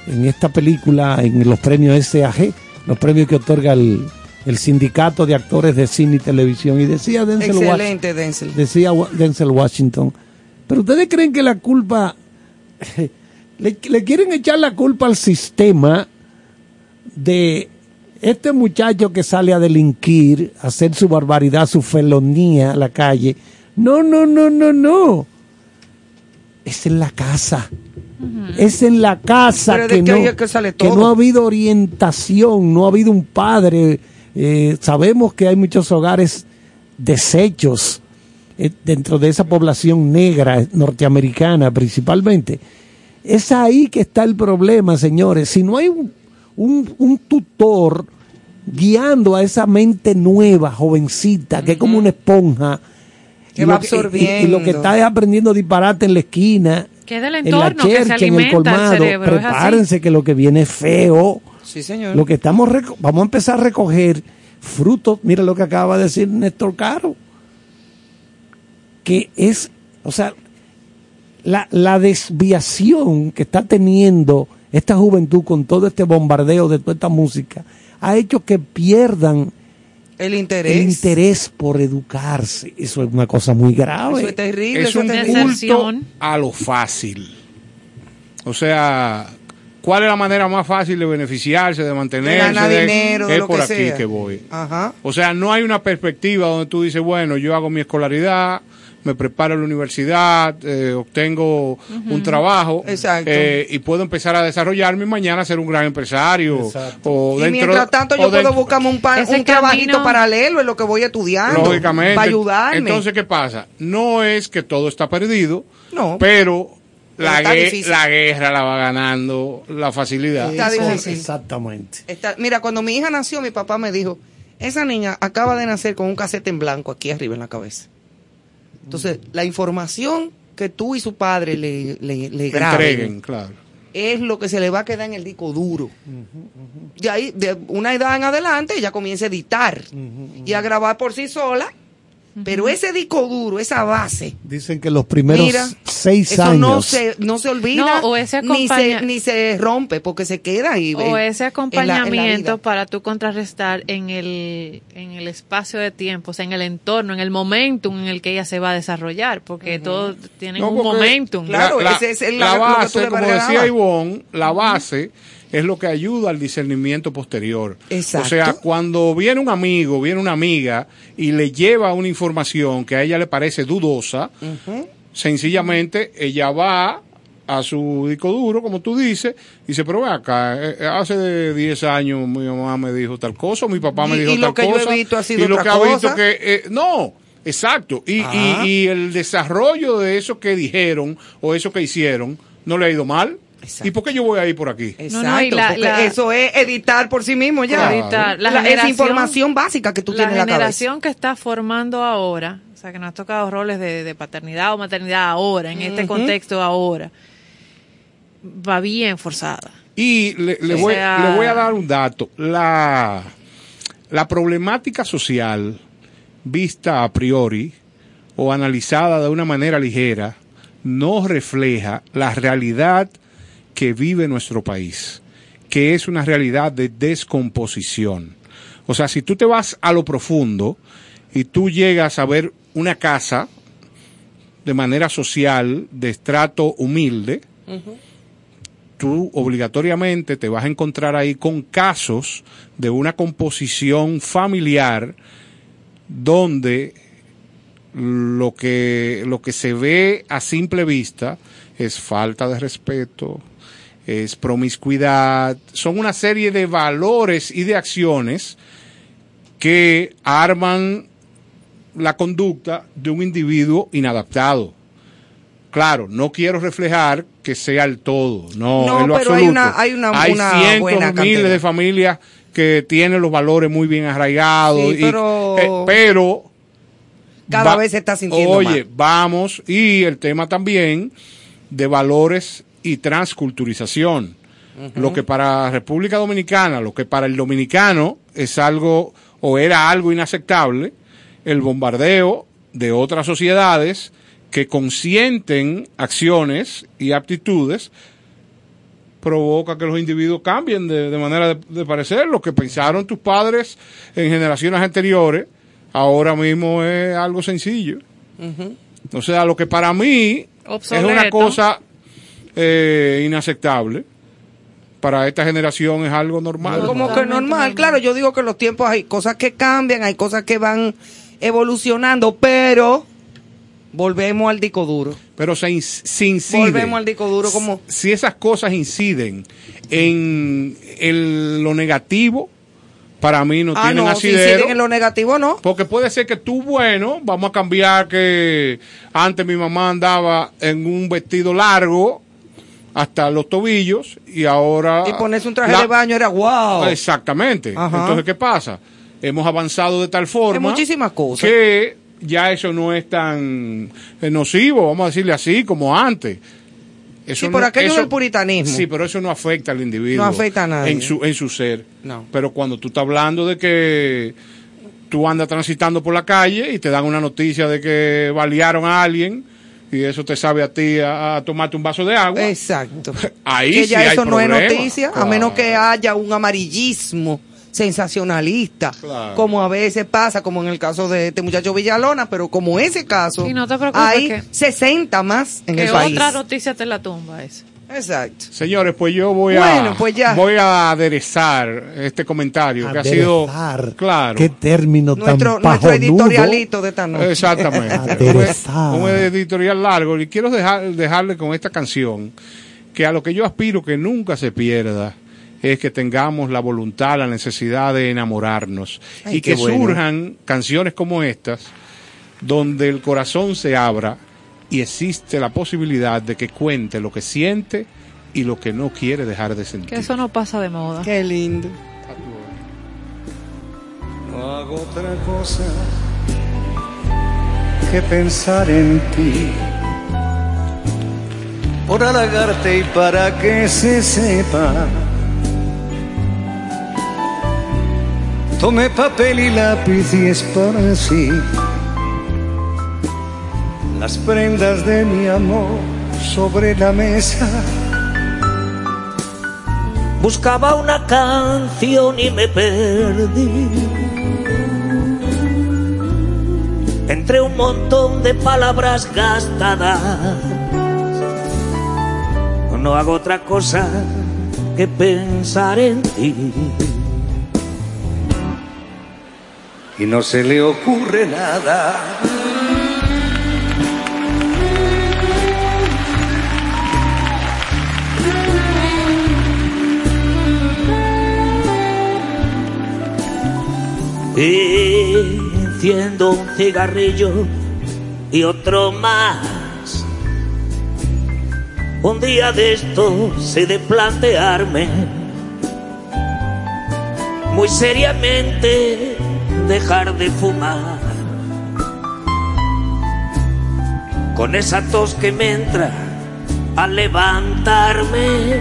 en esta película, en los premios SAG, los premios que otorga el, el Sindicato de Actores de Cine y Televisión. Y decía Denzel, Excelente, Denzel. decía Denzel Washington, pero ustedes creen que la culpa, le, le quieren echar la culpa al sistema de este muchacho que sale a delinquir, a hacer su barbaridad, su felonía a la calle. No, no, no, no, no. Es en la casa. Es en la casa que no, es que sale que todo. no ha habido orientación, no ha habido un padre. Eh, sabemos que hay muchos hogares deshechos eh, dentro de esa población negra norteamericana principalmente. Es ahí que está el problema, señores. Si no hay un, un- un tutor guiando a esa mente nueva, jovencita, que es como una esponja, Que y va lo que- y- lo absorbiendo. que está es aprendiendo disparate en la esquina, Que es del en la entorno que se chercha, en el colmado. cerebro. Prepárense que lo que viene es feo. Sí, señor. Lo que estamos vamos a empezar a recoger frutos. Mira lo que acaba de decir Néstor Caro. Que es, o sea, la, la desviación que está teniendo esta juventud con todo este bombardeo de toda esta música ha hecho que pierdan el interés. el interés por educarse. Eso es una cosa muy grave. Eso es terrible. es eso un es culto a lo fácil. O sea, ¿cuál es la manera más fácil de beneficiarse, de mantenerse? De ganar dinero, de es lo por que aquí sea. que voy. Ajá. O sea, no hay una perspectiva donde tú dices, bueno, yo hago mi escolaridad, me preparo en la universidad, eh, obtengo un trabajo Exacto. eh, y puedo empezar a desarrollarme y mañana ser un gran empresario. O Y mientras tanto yo puedo buscarme un, pa- Ese un trabajito paralelo en lo que voy estudiando. Lógicamente. Para ayudarme. Entonces, ¿qué pasa? No es que todo está perdido, No. pero la, Está gue- difícil. la guerra la va ganando la facilidad. Está difícil. Exactamente. Está- mira, cuando mi hija nació, mi papá me dijo, esa niña acaba de nacer con un casete en blanco aquí arriba en la cabeza. Entonces, la información que tú y su padre le, le, le graben entreguen, claro. es lo que se le va a quedar en el disco duro. De ahí, de una edad en adelante, ella comienza a editar y a grabar por sí sola. Pero ese disco duro, esa base, Dicen que los primeros mira, seis eso años. no se, no se olvida No, o ese ni, se, ni se rompe porque se queda ahí. O en- ese en la- en la acompañamiento para tú contrarrestar en el, en el espacio de tiempo, o sea, en el entorno, en el momentum en el que ella se va a desarrollar, porque todos tienen No, un momentum. Claro, ese es el- la base, como decía. Ivonne, la base es lo que ayuda al discernimiento posterior. Exacto. O sea, cuando viene un amigo, viene una amiga y le lleva una información que a ella le parece dudosa, sencillamente ella va a su disco duro, como tú dices, y dice, pero ve acá, eh, eh, hace 10 años mi mamá me dijo tal cosa, mi papá me Y- dijo y lo tal que yo he cosa. visto ha sido y lo otra que ha visto cosa. que, eh, no, exacto. Y, Ah. y, y el desarrollo de eso que dijeron o eso que hicieron no le ha ido mal. Exacto. ¿Y por qué yo voy a ir por aquí? Exacto, No, no, y la- porque la- eso es editar por sí mismo ya. Claro. Editar. La La- esa generación- información básica que tú la tienes en la cabeza. generación que está formando ahora, o sea, que nos ha tocado roles de, de paternidad o maternidad ahora, en este contexto ahora, va bien forzada. Y le, voy, sea- le voy a dar un dato. La, la problemática social vista a priori o analizada de una manera ligera no refleja la realidad que vive nuestro país, que es una realidad de descomposición. O sea, si tú te vas a lo profundo y tú llegas a ver una casa de manera social, de estrato humilde, tú obligatoriamente te vas a encontrar ahí con casos de una composición familiar donde lo que, lo que se ve a simple vista es falta de respeto, es promiscuidad, son una serie de valores y de acciones que arman la conducta de un individuo inadaptado. Claro, no quiero reflejar que sea el todo, no, No, en lo pero hay absoluto. una- hay una- Hay una cientos, buena miles de familias que tienen los valores muy bien arraigados. Sí, y- pero- eh, pero Cada vez se está sintiendo Oye, más. vamos, y el tema también de valores y transculturización. Lo que para República Dominicana, lo que para el dominicano es algo o era algo inaceptable, el bombardeo de otras sociedades que consienten acciones y aptitudes provoca que los individuos cambien de, de manera de, de parecer. Lo que pensaron tus padres en generaciones anteriores, ahora mismo es algo sencillo. O sea, lo que para mí es una cosa eh, inaceptable, para esta generación es algo normal. Como que normal, claro, yo digo que los tiempos hay cosas que cambian, hay cosas que van evolucionando, pero volvemos al disco duro. Pero se, se incide. Volvemos al disco duro como si esas cosas inciden en el- lo negativo, para mí no Ah, tienen no, si asidero. inciden en lo negativo, no. Porque puede ser que tú, bueno, vamos a cambiar que antes mi mamá andaba en un vestido largo hasta los tobillos y ahora... Y ponerse un traje la- de baño era wow. Exactamente. Ajá. Entonces, ¿qué pasa? Hemos avanzado de tal forma... En muchísimas cosas. Que ya eso no es tan eh, nocivo, vamos a decirle así, como antes. Eso Sí, por aquello del puritanismo. Sí, pero eso no afecta al individuo. No afecta a nadie. En su, en su ser. No. Pero cuando tú estás hablando de que tú andas transitando por la calle y te dan una noticia de que balearon a alguien y eso te sabe a ti a, a tomarte un vaso de agua. Exacto. Ahí que sí ya hay eso no es noticia, a menos que haya un amarillismo sensacionalista, Claro. como a veces pasa, como en el caso de este muchacho Villalona, pero como ese caso, Sí, no te preocupes hay que- 60 más en Que el país. otra noticia te la tumba eso. Exacto. Señores, pues yo voy Bueno, a pues ya. voy a aderezar este comentario que ha sido Aderezar. claro. Qué término Nuestro, tan nuestro editorialito de esta noche. Exactamente. Aderezar. un, un editorial largo. Y quiero dejar, dejarle con esta canción que a lo que yo aspiro que nunca se pierda es que tengamos la voluntad, la necesidad de enamorarnos Ay, y que bueno. surjan canciones como estas donde el corazón se abra y existe la posibilidad de que cuente lo que siente y lo que no quiere dejar de sentir. Que eso no pasa de moda. Qué lindo. No hago otra cosa que pensar en ti. Por halagarte y para que se sepa. Tomé papel y lápiz y esparcí las prendas de mi amor sobre la mesa. Buscaba una canción y me perdí. Entre un montón de palabras gastadas. No hago otra cosa que pensar en ti. y no se le ocurre nada. Y enciendo un cigarrillo y otro más. Un día de estos he de plantearme muy seriamente dejar de fumar. Con esa tos que me entra al levantarme.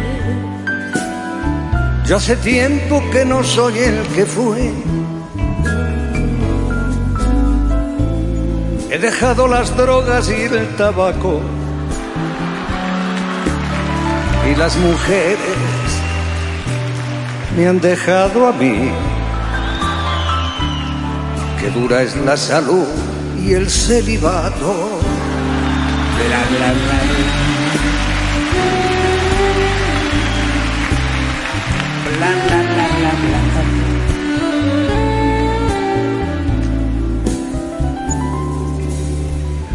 Yo hace tiempo que no soy el que fue. He dejado las drogas y el tabaco. Y las mujeres me han dejado a mí. Que dura es la salud y el celibato.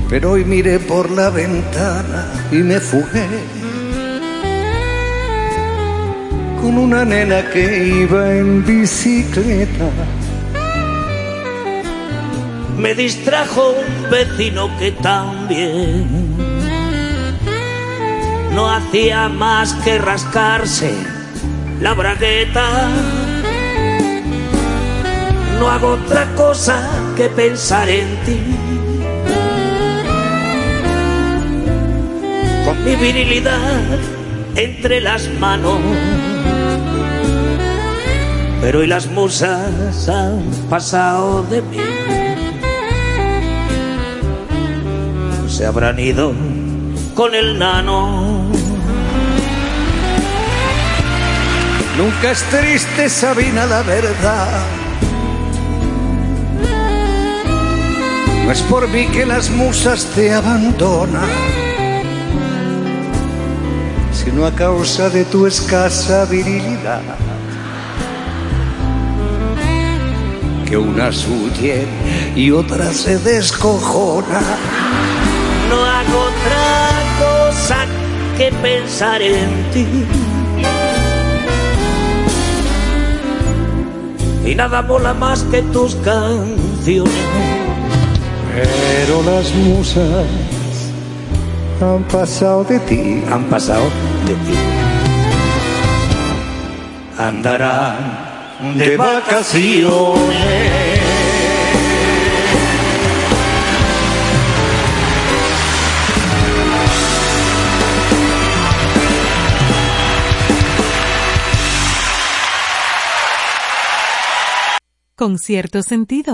Pero hoy miré por la ventana y me fugué con una nena que iba en bicicleta. Me distrajo un vecino que también no hacía más que rascarse la bragueta. No hago otra cosa que pensar en ti. Virilidad entre las manos. Pero y las musas han pasado de mí. Se habrán ido con el nano. Nunca es triste, Sabina, la verdad. No es por mí que las musas te abandonan, sino a causa de tu escasa virilidad. Que unas huyen y otras se descojona. No hago otra cosa que pensar en ti. Y nada mola más que tus canciones. Pero las musas han pasado de ti, Han pasado de ti. andarán de vacaciones. Con cierto sentido.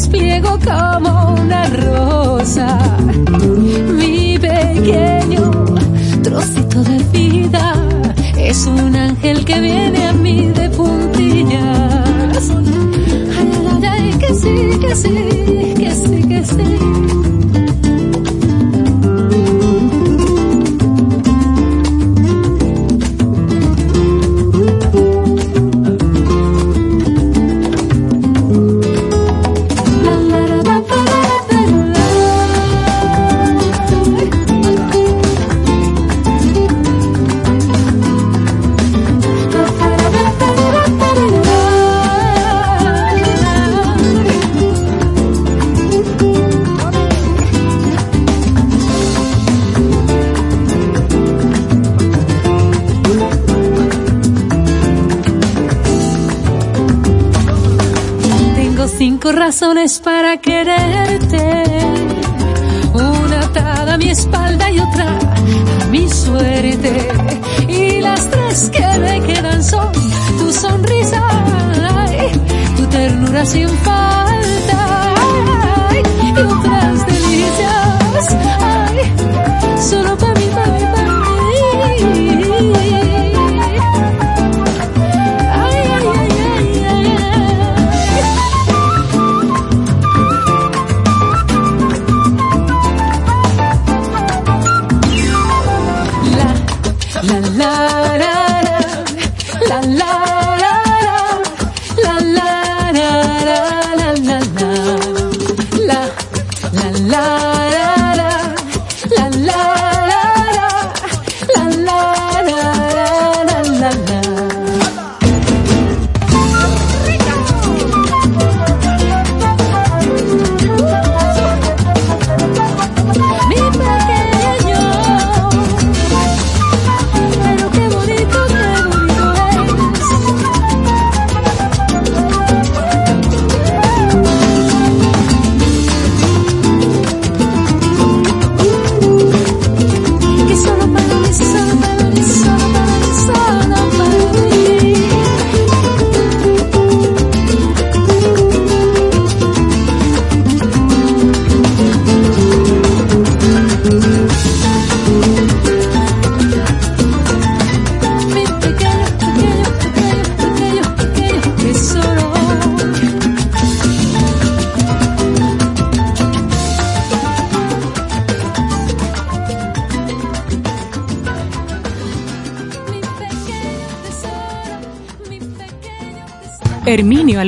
despliego como una rosa. Mi pequeño trocito de vida es un ángel que viene a mí de puntillas. Ay, ay, ay, que sí, que sí, que sí, que sí. Razones para quererte. Una atada a mi espalda y otra a mi suerte. Y las tres que me quedan son tu sonrisa, ay, tu ternura sin falta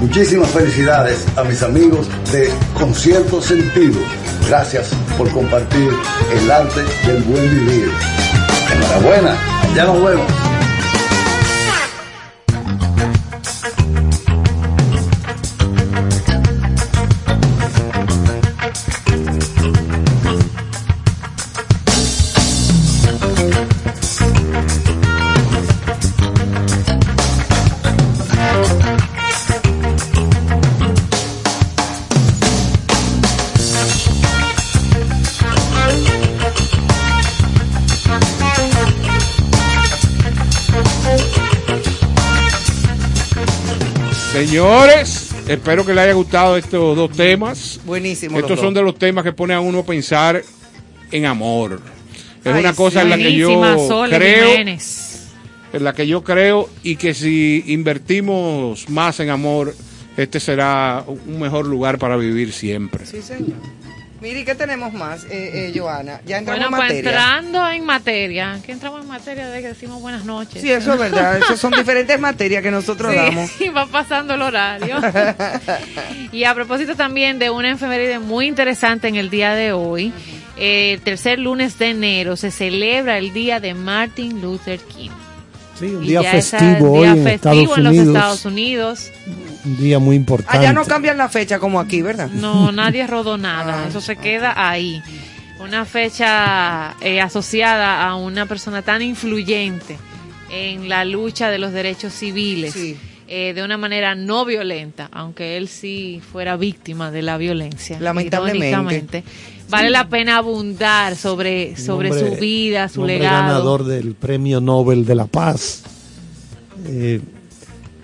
Muchísimas felicidades a mis amigos de Concierto Sentido. Gracias por compartir el arte del buen vivir. Enhorabuena, ya nos vemos. Señores, espero que les haya gustado estos dos temas. Buenísimo. Estos son dos. de los temas que ponen a uno a pensar en amor. Es Ay, una cosa en la que yo creo, Jiménez. en la que yo creo y que si invertimos más en amor, este será un mejor lugar para vivir siempre. Sí, señor. Mire, ¿qué tenemos más, eh, eh, Joana? Ya entramos Bueno, en pues materia. entrando en materia, que entramos en materia de que decimos buenas noches. Sí, eso es verdad. Esas son diferentes materias que nosotros Sí, damos. y va pasando el horario. y a propósito también de una enfermería muy interesante en el día de hoy, eh, el tercer lunes de enero se celebra el día de Martin Luther King. Sí, un día ya es el festivo hoy día en festivo Estados en los Unidos. Estados Unidos. Un día muy importante. Allá no cambian la fecha como aquí, ¿verdad? No, nadie rodó Ah. nada. Eso se queda ahí. Una fecha eh, asociada a una persona tan influyente en la lucha de los derechos civiles. Sí. eh, de una manera no violenta, aunque él sí fuera víctima de la violencia. Lamentablemente. Vale la pena abundar sobre, sobre hombre- su vida, su legado. ganador del Premio Nobel de la Paz. eh,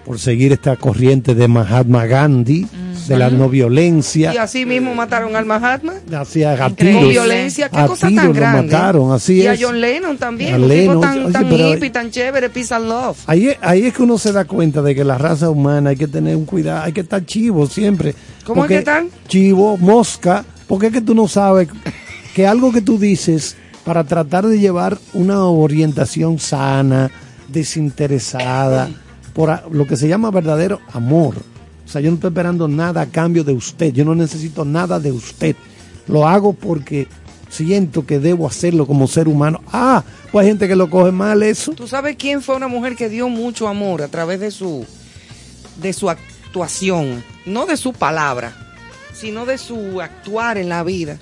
por seguir esta corriente de Mahatma Gandhi, de la no violencia. Y así mismo mataron al Mahatma. Hacia a tiros. violencia, qué A cosa tiros tan lo grande. mataron, así y a es. John Lennon también, A un tipo Lennon, tan, oye, tan pero- hippie, tan chévere, peace and love. Ahí, es- ahí es que uno se da cuenta de que la raza humana hay que tener un cuidado, hay que estar chivo siempre. ¿Cómo Porque- que estar? Chivo, mosca, porque es que tú no sabes que algo que tú dices para tratar de llevar una orientación sana, desinteresada, por lo que se llama verdadero amor. O sea, yo no estoy esperando nada a cambio de usted, yo no necesito nada de usted. Lo hago porque siento que debo hacerlo como ser humano. Ah, pues hay gente que lo coge mal eso. ¿Tú sabes quién fue una mujer que dio mucho amor a través de su de su actuación, no de su palabra, sino de su actuar en la vida,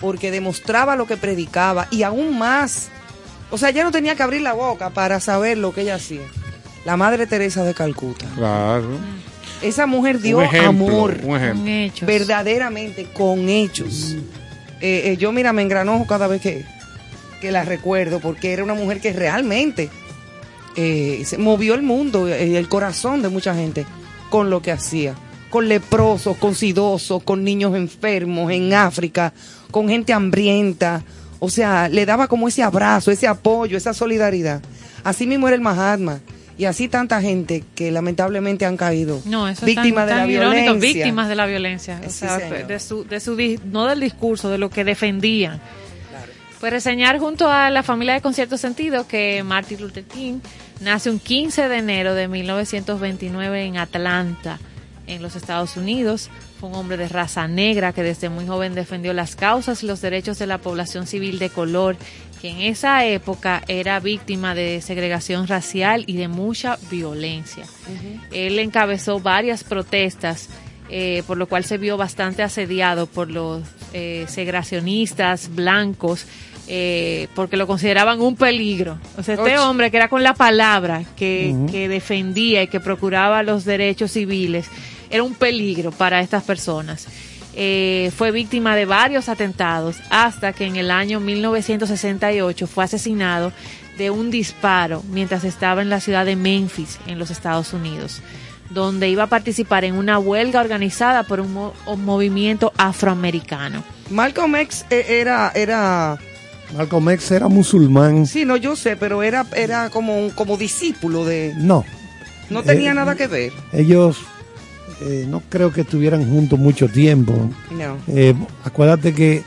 porque demostraba lo que predicaba y aún más. O sea, ya no tenía que abrir la boca para saber lo que ella hacía. La Madre Teresa de Calcuta. Claro. Esa mujer dio Un ejemplo, amor un ejemplo. Con hechos. verdaderamente con hechos. Eh, eh, yo, mira, me engranojo cada vez que, que la recuerdo, porque era una mujer que realmente eh, se movió el mundo, eh, el corazón de mucha gente con lo que hacía. Con leprosos, con sidosos, con niños enfermos en África, con gente hambrienta. O sea, le daba como ese abrazo, ese apoyo, esa solidaridad. Así mismo era el Mahatma. Y así tanta gente que lamentablemente han caído No, eso víctimas tan, de la irónico, violencia. víctimas de la violencia. O sea, de su, de su, no del discurso, de lo que defendían. Pues reseñar junto a la familia de Concierto Sentido que Martin Luther King nace un 15 de enero de 1929 en Atlanta, en los Estados Unidos. Fue un hombre de raza negra que desde muy joven defendió las causas y los derechos de la población civil de color, que en esa época era víctima de segregación racial y de mucha violencia. Él encabezó varias protestas, eh, por lo cual se vio bastante asediado por los eh, segregacionistas blancos, eh, porque lo consideraban un peligro. O sea, este hombre que era con la palabra, que defendía y que procuraba los derechos civiles, era un peligro para estas personas. Eh, fue víctima de varios atentados hasta que en el año 1968 fue asesinado de un disparo mientras estaba en la ciudad de Memphis, en los Estados Unidos, donde iba a participar en una huelga organizada por un, mo- un movimiento afroamericano. Malcolm X eh, era, era, Malcolm X era musulmán. sí, no, yo sé, pero era, era como, como discípulo de, No, no tenía Eh, nada que ver. ellos eh, no creo que estuvieran juntos mucho tiempo. No. Eh, acuérdate que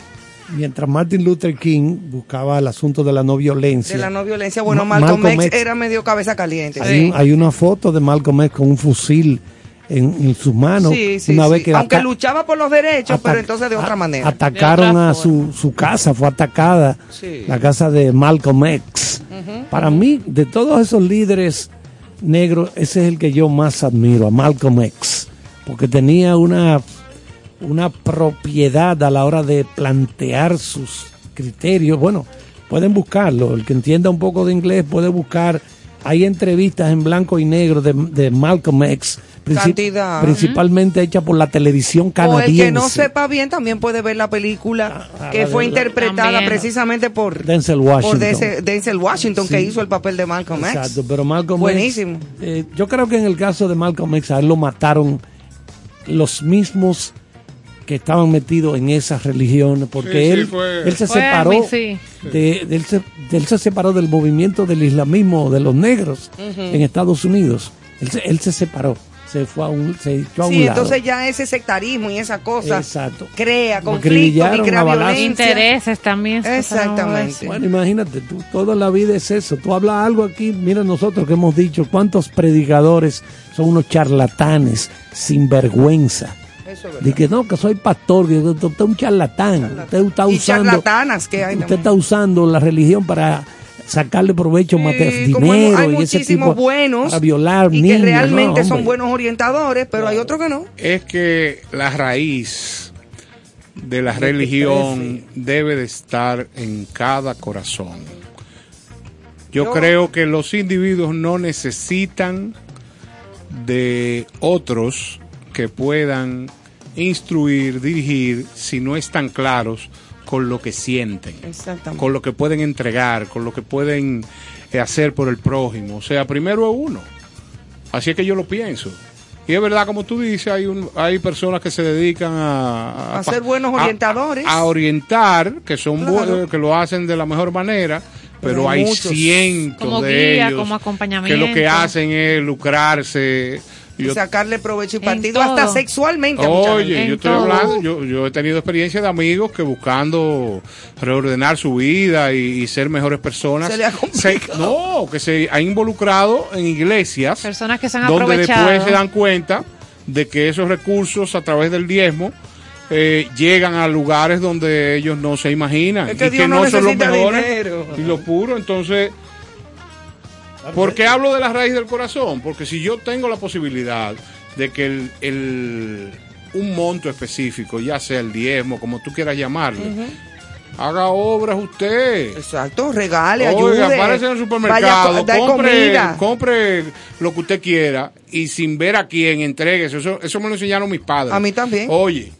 mientras Martin Luther King buscaba el asunto de la no violencia, De la no violencia, bueno, Ma- Malcolm, Malcolm X, X era medio cabeza caliente. hay, un- hay una foto de Malcolm X con un fusil en, en sus manos. Sí, sí, una sí. vez que Aunque luchaba por los derechos, pero entonces de otra manera. Atacaron a su, su casa, fue atacada Sí. la casa de Malcolm X. Para mí, de todos esos líderes negros, ese es el que yo más admiro, a Malcolm X, porque tenía una, una propiedad a la hora de plantear sus criterios. Bueno, pueden buscarlo, el que entienda un poco de inglés puede buscar, hay entrevistas en blanco y negro de, de Malcolm X, princip- Cantidad. principalmente hechas por la televisión O el canadiense. que no sepa bien también puede ver la película que la fue de- interpretada También. precisamente por Denzel por Washington. Denzel, Denzel Washington que hizo el papel de Malcolm X. Exacto, pero Malcolm Buenísimo. X. eh, yo creo que en el caso de Malcolm X, a él lo mataron los mismos que estaban metidos en esas religiones, porque Sí, sí, él, fue- él se Fue separó. mí, sí. de, de- él, se, de- él se separó del movimiento del islamismo de los negros en Estados Unidos. Él se, él se separó, se fue a un, se echó a un Sí, lado. entonces ya ese sectarismo y esa cosa Exacto. crea conflictos y crea violencia. Intereses también. Exactamente. Bueno, imagínate, tú, toda la vida es eso. Tú hablas algo aquí, mira nosotros que hemos dicho, cuántos predicadores son unos charlatanes, sin vergüenza. Eso es De que no, que soy pastor, que usted es un charlatán. Usted está Y usando, charlatanas que hay usted también. está usando la religión para sacarle provecho, matar Sí, dinero hay y ese muchísimos tipo buenos para violar y niños. que realmente no, son buenos orientadores, pero hay otros que no. es que la raíz de la religión debe de estar en cada corazón. Yo Yo- creo que los individuos no necesitan de otros que puedan instruir, dirigir, si no están claros con lo que sienten Exactamente. con lo que pueden entregar, con lo que pueden eh, hacer por el prójimo. O sea, primero es uno. Así es que yo lo pienso. Y es verdad, como tú dices, hay, un, hay personas que se dedican a, A ser buenos orientadores. A, orientar, que son bu- Claro. eh, que lo hacen de la mejor manera, pero, Pero hay muchos. cientos Como de guía, ellos como que acompañamiento. lo que hacen es lucrarse. Y Yo- sacarle provecho y En partido hasta sexualmente. Oye, yo estoy todo. hablando, yo, yo he tenido experiencia de amigos que buscando reordenar su vida y, y ser mejores personas, Se le ha se- no, que se han involucrado en iglesias Personas que se han donde aprovechado. después se dan cuenta de que esos recursos a través del diezmo eh, llegan a lugares donde ellos no se imaginan Es que y Dios que no no, son los mejores dinero. y lo puro. Entonces, ¿por qué hablo de la raíz del corazón? Porque si yo tengo la posibilidad de que el, el- un monto específico, ya sea el diezmo, como tú quieras llamarle, haga obras usted. Exacto, regale, Oiga, ayude. párese en el supermercado, compre, lo que usted quiera y sin ver a quién entregue. Eso, eso me lo enseñaron mis padres. A mí también. Oye,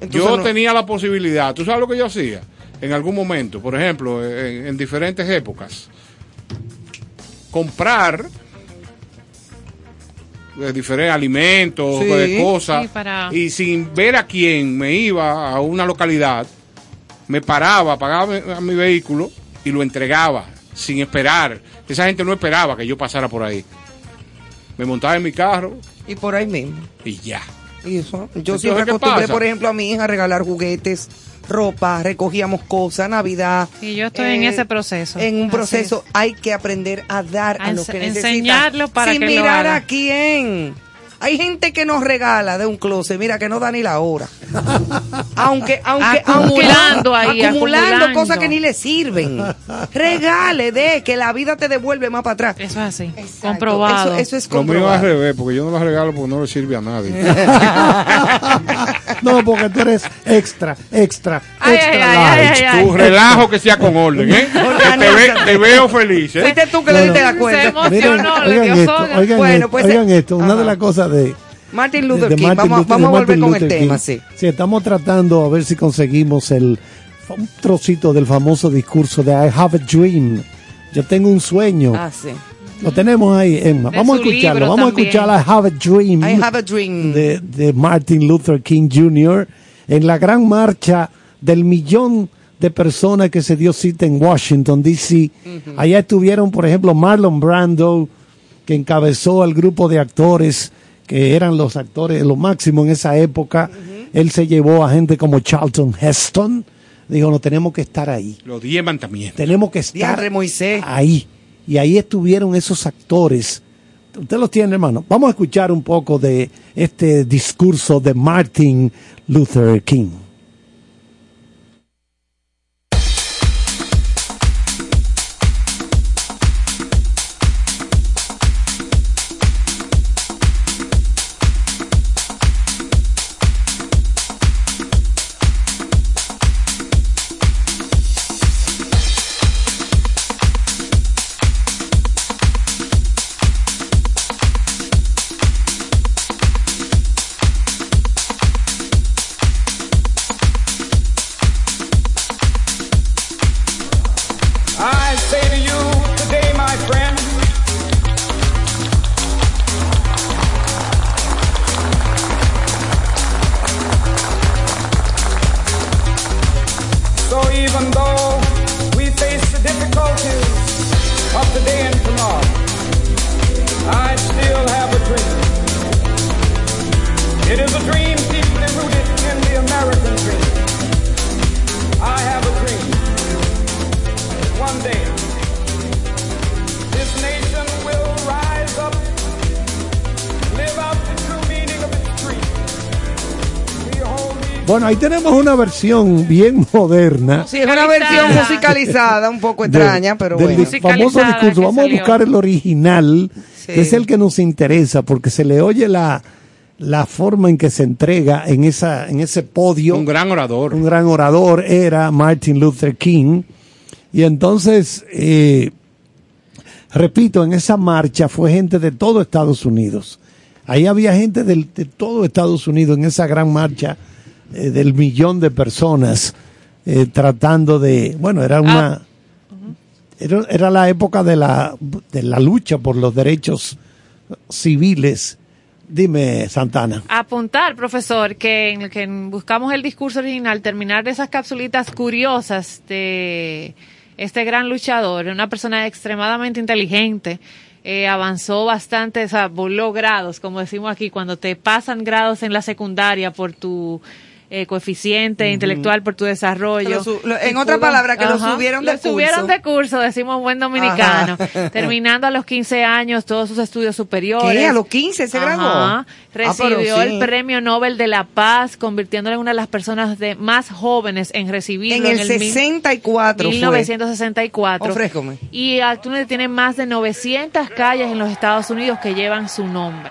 Entonces yo no- tenía la posibilidad. ¿Tú sabes lo que yo hacía? En algún momento, por ejemplo, en, en diferentes épocas, comprar de diferentes alimentos, Sí. de cosas, Sí, para- y sin ver a quién me iba a una localidad, me paraba, pagaba mi- a mi vehículo y lo entregaba sin esperar. Esa gente no esperaba que yo pasara por ahí. Me montaba en mi carro Y por ahí mismo. y ya. Y eso, yo Entonces, siempre ¿qué acostumbré, por ejemplo, a mi hija a regalar juguetes, ropa, recogíamos cosas, Navidad. Y yo estoy en Eh, ese proceso. En un Así proceso hay que aprender a dar a, A los que necesitan. enseñarlo para sin que lo mirar haga. a quién. Hay gente que nos regala de un closet, mira, que no da ni la hora. aunque, aunque, Acumulando aunque- ahí, acumulando acumulando. cosas que ni le sirven. Regale, de que la vida te devuelve más para atrás. Eso es así. Comprobado. Eso, eso es Lo mío al comprobado. revés, porque yo no las regalo porque no le sirve a nadie. No, porque tú eres extra, extra, Ay, extra ay. Tu relajo que sea con orden, ¿eh? Que te, ve- te veo feliz, ¿eh? Fuiste tú que le diste la Se cuenta. Miren, emocionó, le oigan dio esto, oigan Bueno, esto, pues, oigan eh, esto, una ajá. de las cosas de, Martin Luther de King, Martin vamos, Luther- vamos a volver Martin con el tema, sí. Sí, estamos tratando a ver si conseguimos el un trocito del famoso discurso de I have a dream. Yo tengo un sueño. Ah, sí. Lo tenemos ahí, Emma. De Vamos a escucharlo. Vamos también. a escuchar I have a dream I have a dream. de, de Martin Luther King Jr. en la gran marcha del millón de personas que se dio cita en Washington, D.C. Allá estuvieron, por ejemplo, Marlon Brando, que encabezó al grupo de actores que eran los actores, lo máximo en esa época. Él se llevó a gente como Charlton Heston. Dijo, no, tenemos que estar ahí. Los diez mandamientos. Tenemos que estar Diarre Moisés. ahí. Y ahí estuvieron esos actores. Usted los tiene, hermano. Vamos a escuchar un poco de este discurso de Martin Luther King. Tenemos una versión bien moderna. Sí, es una versión musicalizada, un poco de- extraña, pero del bueno. di- famoso discurso. Vamos a buscar el original, Sí. que es el que nos interesa, porque se le oye la, la forma en que se entrega en, esa, en ese podio. Un gran orador. un gran orador era Martin Luther King. Y entonces, eh, repito, en esa marcha fue gente de todo Estados Unidos. Ahí había gente del- de todo Estados Unidos en esa gran marcha eh, del millón de personas eh, tratando de, bueno, era una, era, era la época de la, de la lucha por los derechos civiles. Dime, Santana. Apuntar, profesor, que en el que buscamos el discurso original, terminar de esas capsulitas curiosas de este gran luchador, una persona extremadamente inteligente, eh, avanzó bastante, o sea, voló grados, como decimos aquí, cuando te pasan grados en la secundaria por tu eh, coeficiente intelectual por tu desarrollo. Lo su- lo- en otra palabra, que lo subieron de lo subieron curso. de curso, decimos buen dominicano. Ajá. Terminando a los 15 años todos sus estudios superiores. ¿Qué? ¿A los 15 se graduó? Ah, Recibió sí. el Premio Nobel de la Paz, convirtiéndole en una de las personas de más jóvenes en recibirlo. En el mil- 64 fue. 1964. Ofrézcome. Y actualmente tiene más de 900 calles en los Estados Unidos que llevan su nombre.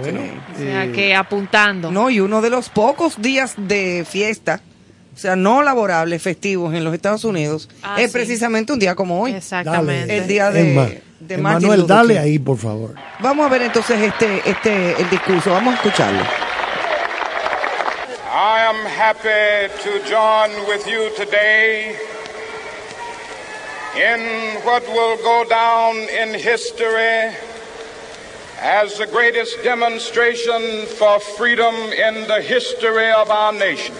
Bueno, O sea, que apuntando. No, y uno de los pocos días de fiesta, o sea, no laborables, festivos en los Estados Unidos, Ah, es sí. precisamente un día como hoy. Exactamente. El día de, Emma, de Martin Emanuel, Luther dale King. ahí, por favor. Vamos a ver entonces este, este, el discurso, vamos a escucharlo. I am happy to join with you today in what will go down in history as the greatest demonstration for freedom in the history of our nation.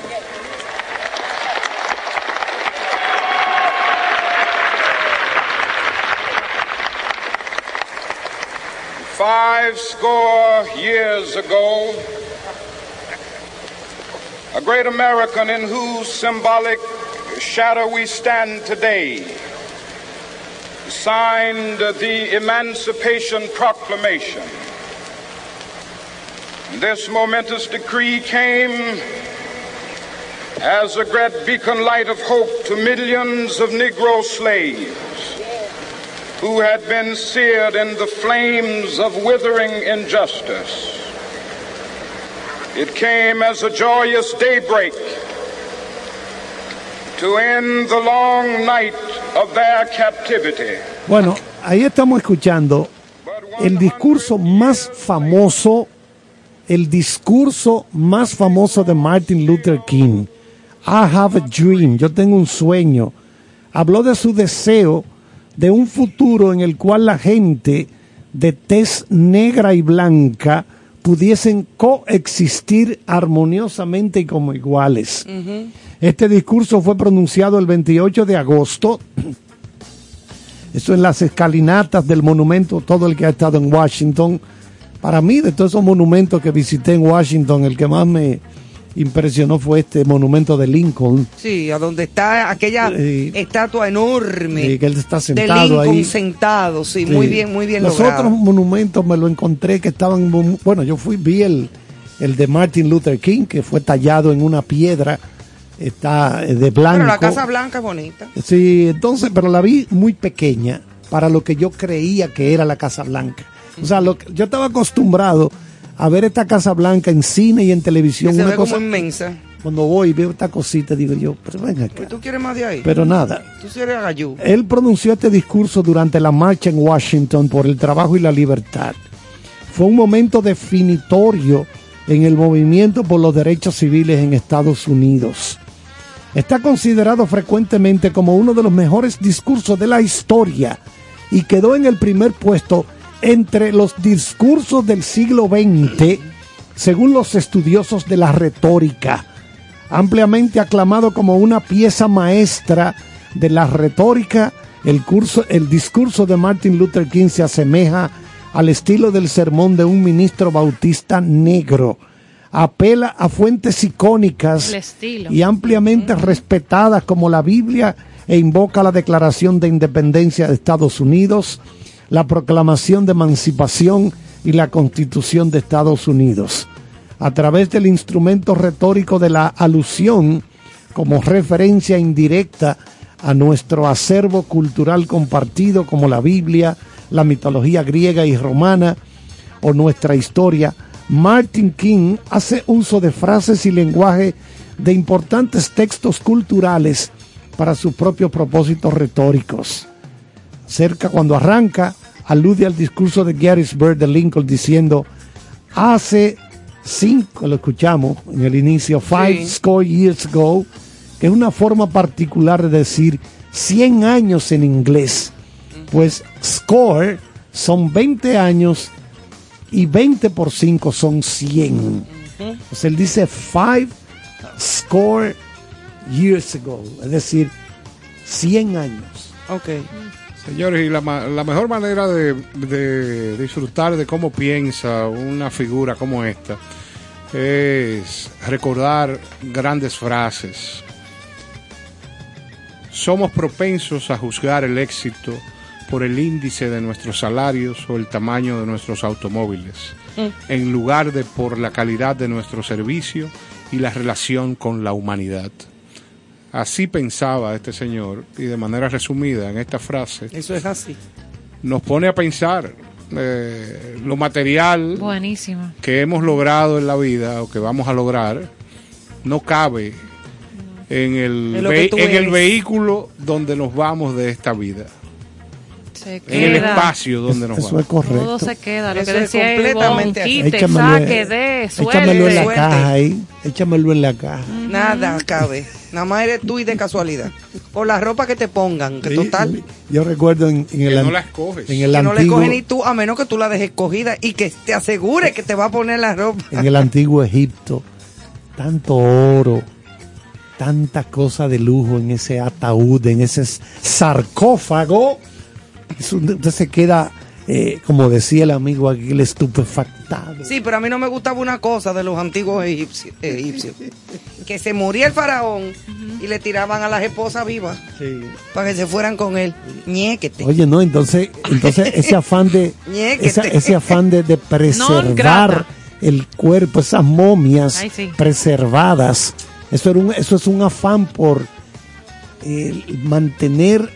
Five score years ago, a great American in whose symbolic shadow we stand today signed the Emancipation Proclamation. This momentous decree came as a great beacon light of hope to millions of Negro slaves who had been seared in the flames of withering injustice. It came as a joyous daybreak Bueno, ahí estamos escuchando el discurso más famoso, el discurso más famoso de Martin Luther King. I have a dream, yo tengo un sueño. Habló de su deseo de un futuro en el cual la gente de tez negra y blanca pudiesen coexistir armoniosamente y como iguales. Este discurso fue pronunciado el 28 de agosto. Eso en las escalinatas del monumento, todo el que ha estado en Washington. Para mí, de todos esos monumentos que visité en Washington, el que más me impresionó fue este monumento de Lincoln. Sí, a donde está aquella estatua enorme Sí, que él está de sentado Lincoln ahí. sentado, sí, Sí. muy bien, muy bien Los logrado. otros monumentos me lo encontré que estaban, bueno, yo fui, vi el, el de Martin Luther King, que fue tallado en una piedra, está eh, de blanco. Pero la Casa Blanca es bonita. Sí, entonces, pero la vi muy pequeña para lo que yo creía que era la Casa Blanca. O sea, lo que- yo estaba acostumbrado a ver esta Casa Blanca en cine y en televisión. Que se una ve cosa, como inmensa. cuando voy y veo esta cosita, digo yo, pero ven acá. Pues tú quieres más de ahí. Pero nada. Tú eres agayú. Él pronunció este discurso durante la marcha en Washington por el trabajo y la libertad. Fue un momento definitorio en el movimiento por los derechos civiles en Estados Unidos. Está considerado frecuentemente como uno de los mejores discursos de la historia y quedó en el primer puesto entre los discursos del siglo XX, según los estudiosos de la retórica ampliamente aclamado como una pieza maestra de la retórica, el, curso, el discurso de Martin Luther King se asemeja al estilo del sermón de un ministro bautista negro. Apela a fuentes icónicas y ampliamente respetadas como la Biblia e invoca la Declaración de Independencia de Estados Unidos, la Proclamación de Emancipación y la Constitución de Estados Unidos. A través del instrumento retórico de la alusión como referencia indirecta a nuestro acervo cultural compartido como la Biblia, la mitología griega y romana o nuestra historia, Martin King hace uso de frases y lenguaje de importantes textos culturales para sus propios propósitos retóricos. Cerca cuando arranca, alude al discurso de Gettysburg de Lincoln diciendo, hace cinco, lo escuchamos en el inicio, five Sí. score years ago, que es una forma particular de decir 100 años en inglés, pues score son 20 años y 20 por 5 son 100. O sea, él dice five score years ago, es decir, 100 años. Ok. Señores, y la, la mejor manera de, de disfrutar de cómo piensa una figura como esta es recordar grandes frases. Somos propensos a juzgar el éxito por el índice de nuestros salarios o el tamaño de nuestros automóviles, en lugar de por la calidad de nuestro servicio y la relación con la humanidad. Así pensaba este señor y de manera resumida en esta frase Eso es así. nos pone a pensar eh, lo material Buenísimo. que hemos logrado en la vida o que vamos a lograr no cabe en el, En vehículo donde nos vamos de esta vida, Se en el espacio donde nos Eso vamos. es correcto. Todo se queda. Lo Eso que es decía Ivonne, completamente quite, Échamelo, saque, de, Échamelo en la suelte. caja ahí. Échamelo en la caja. Nada cabe. Nada más eres tú y de casualidad. Por la ropa que te pongan, que Sí, total. Yo recuerdo en, en el, Que no an- la escoges. en el que no le antiguo, coges ni tú, a menos que tú la dejes escogida y que te asegure que te va a poner la ropa. en el antiguo Egipto, tanto oro, tanta cosa de lujo en ese ataúd, en ese sarcófago. Usted se queda, eh, como decía el amigo aquí, el estupefactado. Sí, pero a mí no me gustaba una cosa de los antiguos egipcios, egipcios. que se moría el faraón y le tiraban a las esposas vivas para que se fueran con él. Ñéquete. Oye, no, entonces, entonces ese afán de ese afán de, preservar el cuerpo, esas momias Ay, sí. preservadas, eso era un, eso es un afán por eh, mantener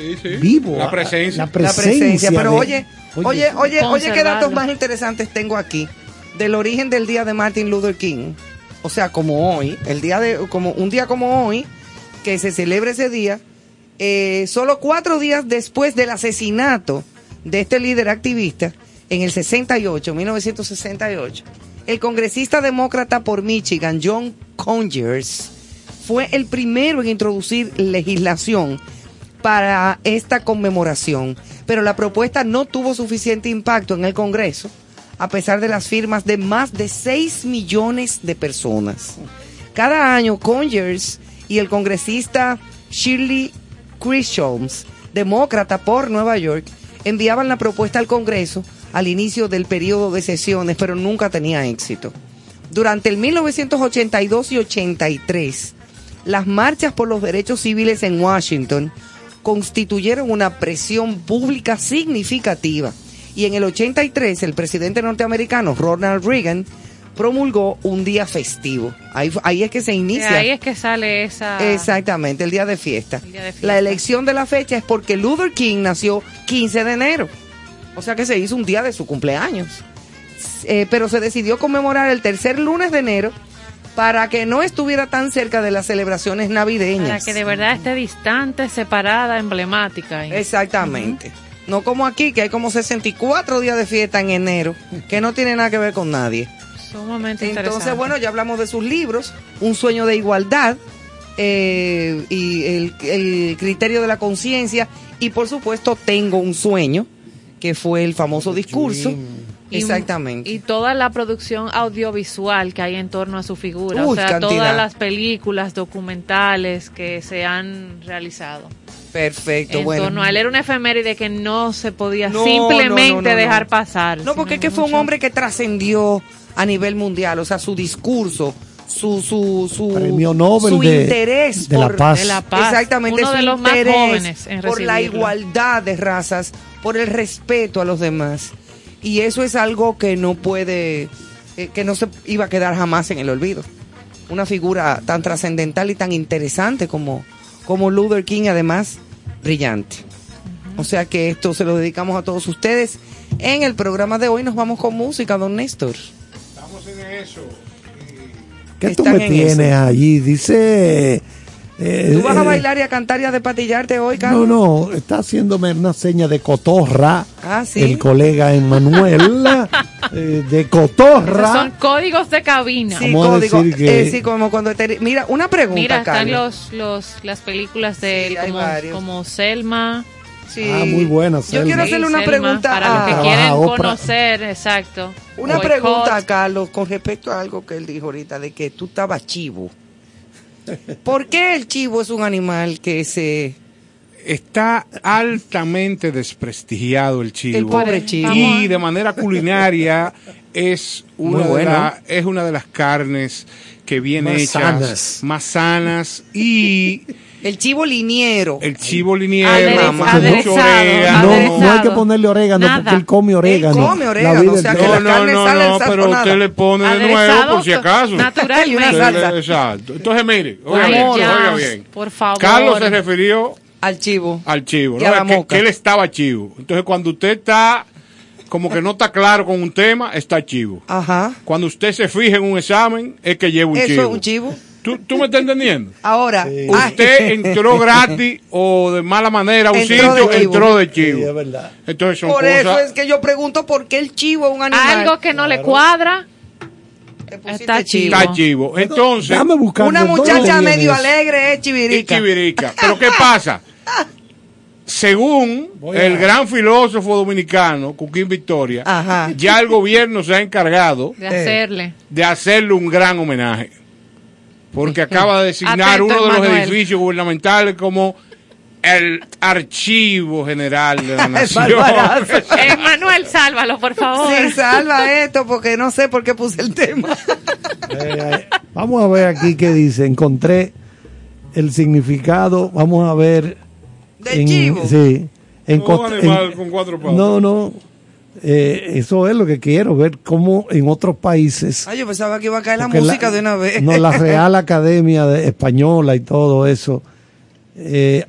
Sí, sí. vivo La a- presencia. la presencia, Pero de- oye, oye, oye, oye, qué datos más interesantes tengo aquí del origen del día de Martin Luther King. O sea, como hoy, el día de, como un día como hoy, que se celebra ese día, eh, solo cuatro días después del asesinato de este líder activista, en el 68, 1968, el congresista demócrata por Michigan, John Conyers, fue el primero en introducir legislación para esta conmemoración, pero la propuesta no tuvo suficiente impacto en el Congreso, a pesar de las firmas de más de 6 millones de personas. Cada año, Conyers y el congresista Shirley Chisholms, demócrata por Nueva York, enviaban la propuesta al Congreso al inicio del periodo de sesiones, pero nunca tenía éxito. Durante el 1982 y 83, las marchas por los derechos civiles en Washington constituyeron una presión pública significativa. Y en el 83, el presidente norteamericano Ronald Reagan promulgó un día festivo. Ahí, ahí es que se De inicia. ahí es que sale esa. Exactamente, el día de fiesta. día de fiesta. La elección de la fecha es porque Luther King nació 15 de enero. O sea que se hizo un día de su cumpleaños. Eh, pero se decidió conmemorar el tercer lunes de enero para que no estuviera tan cerca de las celebraciones navideñas. Para que de verdad esté distante, separada, emblemática. Exactamente. No como aquí, que hay como 64 días de fiesta en enero, que no tiene nada que ver con nadie. Sumamente Entonces, bueno, ya hablamos de sus libros, Un sueño de igualdad eh, y el, el criterio de la conciencia y por supuesto Tengo un sueño, que fue el famoso discurso. Exactamente. Y toda la producción audiovisual que hay en torno a su figura. Uy, o sea, cantidad. todas las películas, documentales que se han realizado. Perfecto, en bueno. torno a él era una efeméride que no se podía No, simplemente no, no, no, dejar no. pasar. No, porque es que fue un hombre que trascendió a nivel mundial, o sea, su discurso, su su su Premio Nobel su de- interés de la por paz. De la paz. Exactamente, Uno su de los más jóvenes en por la igualdad de razas, por el respeto a los demás. Y eso es algo que no puede eh, que no se iba a quedar jamás en el olvido. Una figura tan trascendental y tan interesante como como Luther King, además brillante. O sea que esto se lo dedicamos a todos ustedes. En el programa de hoy nos vamos con música, don Néstor. Estamos en eso. ¿Qué tú me en tienes eso. allí? Dice... eh, ¿Tú vas a eh, bailar y a cantar y a despatillarte hoy, No, Carlos? no, está haciéndome una seña de cotorra. Ah, sí. El colega Emanuel eh, de Esos cotorra. son códigos de cabina. Sí, Vamos a código. decir que- Eh, sí, como cuando te... Mira, una pregunta, Mira, están Carlos. los, los, las películas de Sí, él como, como Selma. Sí. Ah, muy buena, Yo quiero Sí, hacerle una Selma, pregunta para los que quieren Oprah. conocer, exacto. Una Boycott. pregunta a Carlos con respecto a algo que él dijo ahorita, de que tú estabas chivo. ¿Por qué el chivo es un animal que se... Está altamente desprestigiado el chivo. El pobre chivo. Y de manera culinaria es una, de la- es una de las carnes que viene Más hechas sanas. más sanas y El chivo liniero. el chivo liniero Adere- con mucho aderezado, orégano. No, aderezado. no hay que ponerle orégano Nada. porque él come orégano. Él come orégano, vida o sea es que de- la No, carne no, sale no, pero usted le pone de nuevo por si acaso. naturalmente. Y una salsa. Exacto. Entonces, mire, oiga bien, oiga bien. Por favor. Carlos se refirió Al chivo. al chivo, a la que, moca. que él estaba chivo. Entonces, cuando usted está como que no está claro con un tema, está chivo. Ajá. Cuando usted se fija en un examen, es que lleva un Eso chivo. es un chivo. ¿Tú, tú me estás entendiendo? Ahora, Usted entró gratis o de mala manera a un Entró sitio, de chivo. entró de Sí, chivo. es verdad. Entonces son por cosas... eso es que yo pregunto por qué el chivo es un animal. Algo que no le cuadra. Está chivo. Está chivo. Entonces, Déjame buscar. Una ¿de dónde muchacha medio alegre es chivirica. chivirica. Pero ¿qué pasa? Según el gran filósofo dominicano, Cuquín Victoria, Ajá. ya el gobierno se ha encargado De hacerle. de hacerle un gran homenaje. Porque acaba de designar Atento, uno de los edificios gubernamentales como el Archivo General de la Nación. barbarazo. Manuel, sálvalo, por favor. Sí, salva esto porque no sé por qué puse el tema. Eh, eh, vamos a ver aquí qué dice. Encontré el significado. Vamos a ver. Del chivo. Sí. En Un costa- animal en- con cuatro patas. No, no. Eh, eso es lo que quiero ver cómo en otros países. Ay, yo pensaba que iba a caer la música de una vez. No, la Real Academia de- Española y todo eso. Eh,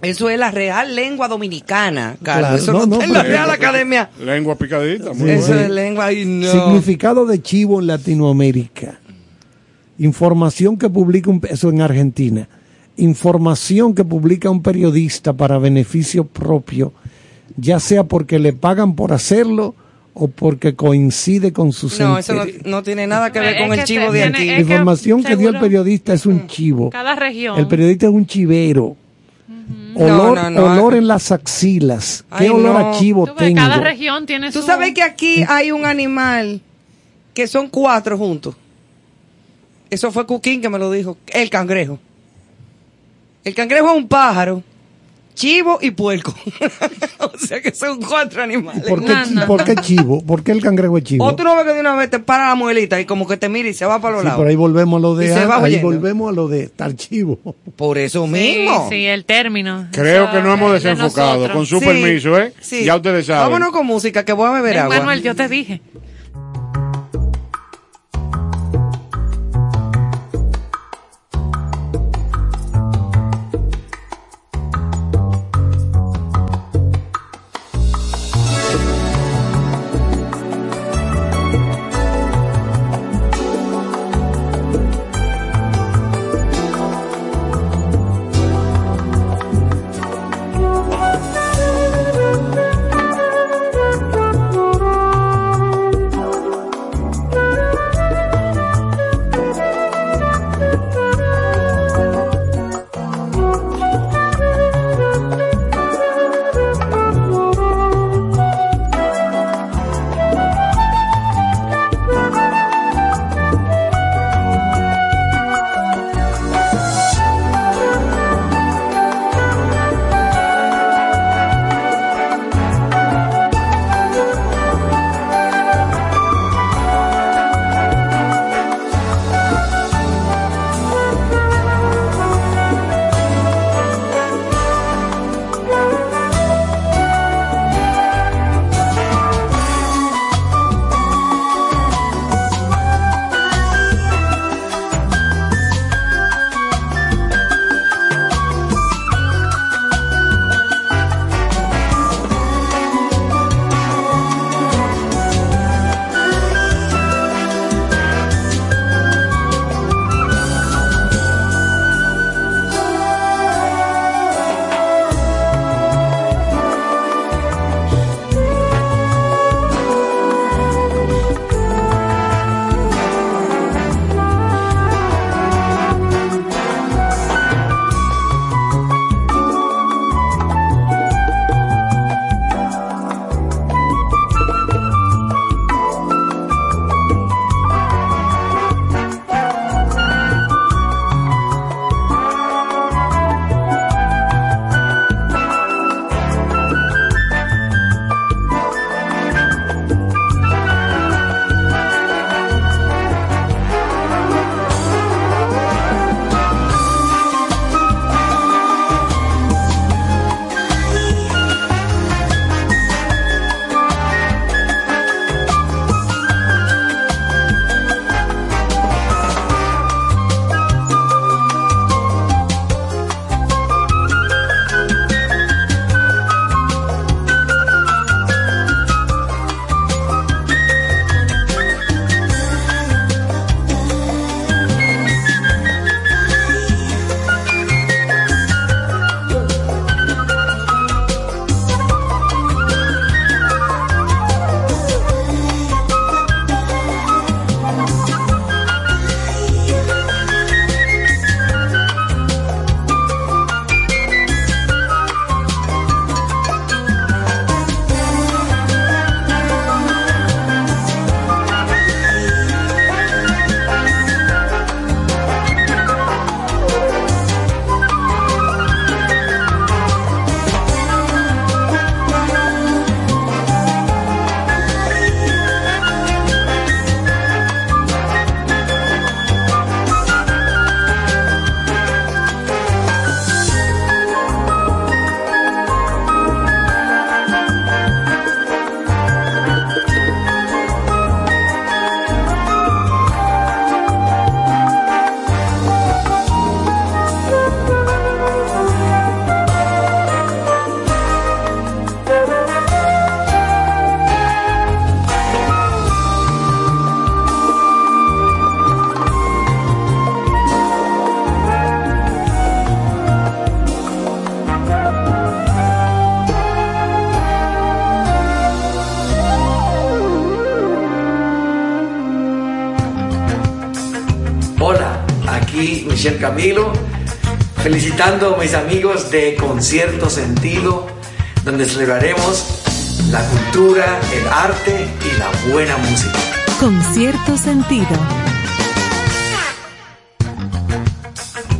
Eso es la Real Lengua Dominicana, Carlos. Claro, Eso no, no, en la Real Academia. Lengua picadita. muy Eso bueno. es lengua. Ay, no. Significado de chivo en Latinoamérica. Información que publica un, eso en Argentina. Información que publica un periodista para beneficio propio, ya sea porque le pagan por hacerlo o porque coincide con sus No, eso no, tiene nada que ver Es con el chivo te- de aquí. La información que dio el periodista es un chivo. Cada región. El periodista es un chivero. Olor, no, no. olor en las axilas. ¿Qué Ay, olor no. a chivo Tú ves, tengo? cada región tiene Tú su... sabes que aquí hay un animal que son cuatro juntos. Eso fue Cuquín que me lo dijo. El cangrejo. El cangrejo es un pájaro, chivo y puerco. o sea que son cuatro animales. ¿Por qué, No, chi- no. por qué chivo? ¿Por qué el cangrejo es chivo? O tú no ves que de una vez te para la muelita y como que te mira y se va para los Sí, lados. pero ahí volvemos a lo de Y se va ahí volvemos a lo de estar chivo. Por eso Sí, mismo. sí, el término. Creo Eso que no hemos es de desenfocado. Con su Sí, permiso, ¿eh? sí. Ya ustedes saben. Vámonos con música que voy a beber agua. Manuel, yo te dije. Aquí Michelle Camilo, felicitando a mis amigos de Concierto Sentido, donde celebraremos la cultura, el arte y la buena música. Con cierto sentido.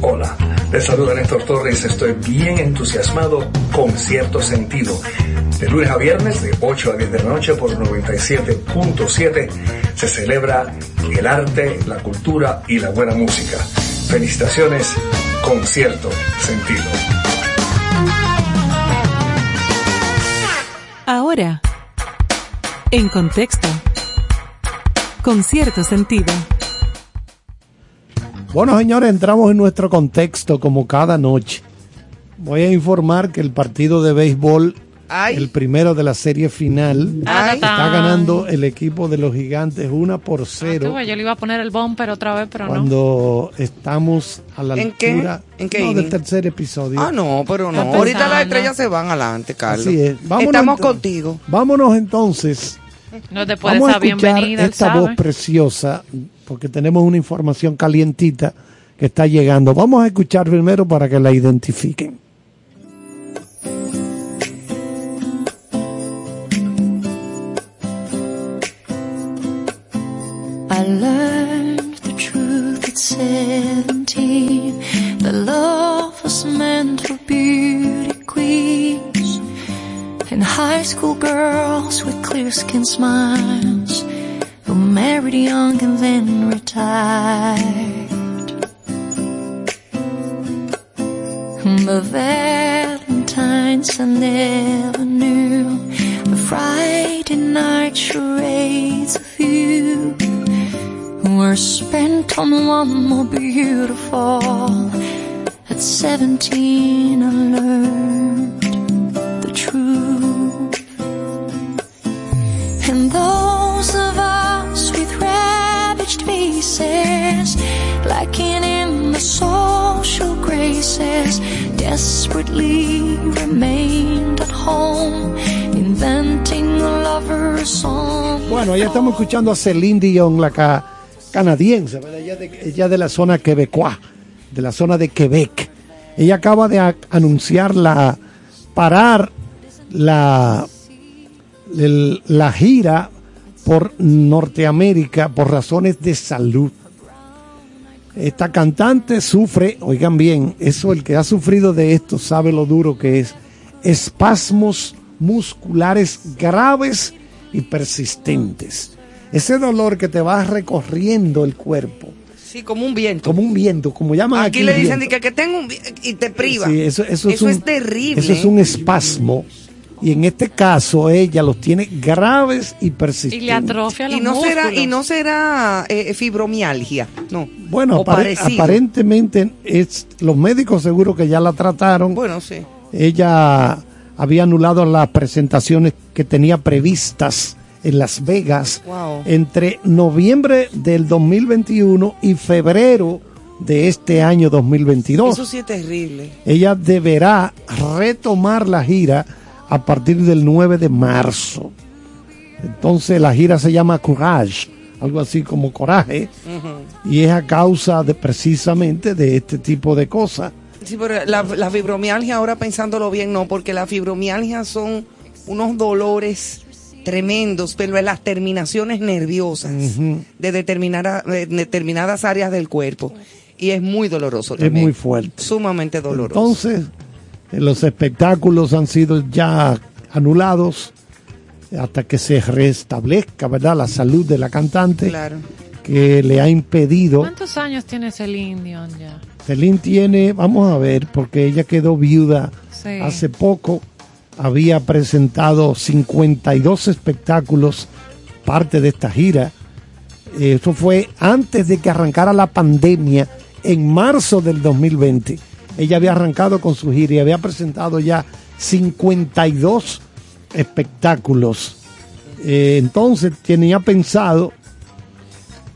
Hola, les saluda Néstor Torres. Estoy bien entusiasmado con cierto sentido. De lunes a viernes, de 8 a 10 de la noche por 97.7, se celebra el arte, la cultura y la buena música. Felicitaciones con cierto sentido. Ahora, en contexto, con cierto sentido. Bueno, señores, entramos en nuestro contexto como cada noche. Voy a informar que el partido de béisbol, el primero de la serie final, Ay. está ganando el equipo de los gigantes 1 por 0 Yo le iba a poner el bumper otra vez, pero no. cuando estamos a la ¿En qué? altura ¿En qué no, del tercer episodio. Ah, no, pero no. Ahorita las estrellas se van adelante, Carlos. Así es. Vámonos Estamos entonces- contigo. Vámonos entonces. No después de Vamos a escuchar bienvenida, esta sabe. voz preciosa, porque tenemos una información calientita que está llegando. Vamos a escuchar primero para que la identifiquen. Love was meant for beauty queens and high school girls with clear skin smiles who married young and then retired. The Valentines I never knew, the Friday night charades of you were spent on one more beautiful. At 17 I learned the truth. And those of us with ravaged faces, lacking in the social graces, desperately remained at home, inventing a lover's song. Bueno, ya estamos escuchando a Celine Dion, la ca- canadiense. Ella, de, ella de la zona quebecois, de la zona de Quebec. Ella acaba de anunciar la parar la, la gira por Norteamérica por razones de salud. Esta cantante sufre, oigan bien, eso el que ha sufrido de esto sabe lo duro que es, espasmos musculares graves y persistentes. Ese dolor que te va recorriendo el cuerpo, Sí, como un viento. como un viento, como llaman aquí. Aquí le dicen que, que tengo un y te priva. Sí, eso, eso es, un- es terrible. Eso es un espasmo. Y en este caso ella los tiene graves y persistentes. Y le atrofia los y no será y no será eh, fibromialgia, no. Bueno, O apare- parecido. aparentemente es, los médicos seguro que ya la trataron. Bueno, sí. Ella había anulado las presentaciones que tenía previstas en Las Vegas Wow. entre noviembre del 2021 y febrero de este año 2022. Eso sí es terrible. Ella deberá retomar la gira a partir del 9 de marzo. Entonces la gira se llama Courage, algo así como coraje, y es a causa de precisamente de este tipo de cosas. Sí, pero la, la fibromialgia, ahora pensándolo bien, no, porque la fibromialgia son unos dolores tremendos, pero en las terminaciones nerviosas de determinada- de determinadas áreas del cuerpo. Y es muy doloroso Es también. muy fuerte. Sumamente doloroso. Entonces, eh, los espectáculos han sido ya anulados hasta que se restablezca, ¿verdad? La salud de la cantante Claro. que le ha impedido. ¿Cuántos años tiene Celine Dion ya? Celine tiene, vamos a ver, porque ella quedó viuda Sí. hace poco, había presentado 52 espectáculos, parte de esta gira. Eh, Eso fue antes de que arrancara la pandemia, en marzo del 2020. Ella había arrancado con su gira y había presentado ya 52 espectáculos. Eh, entonces tenía pensado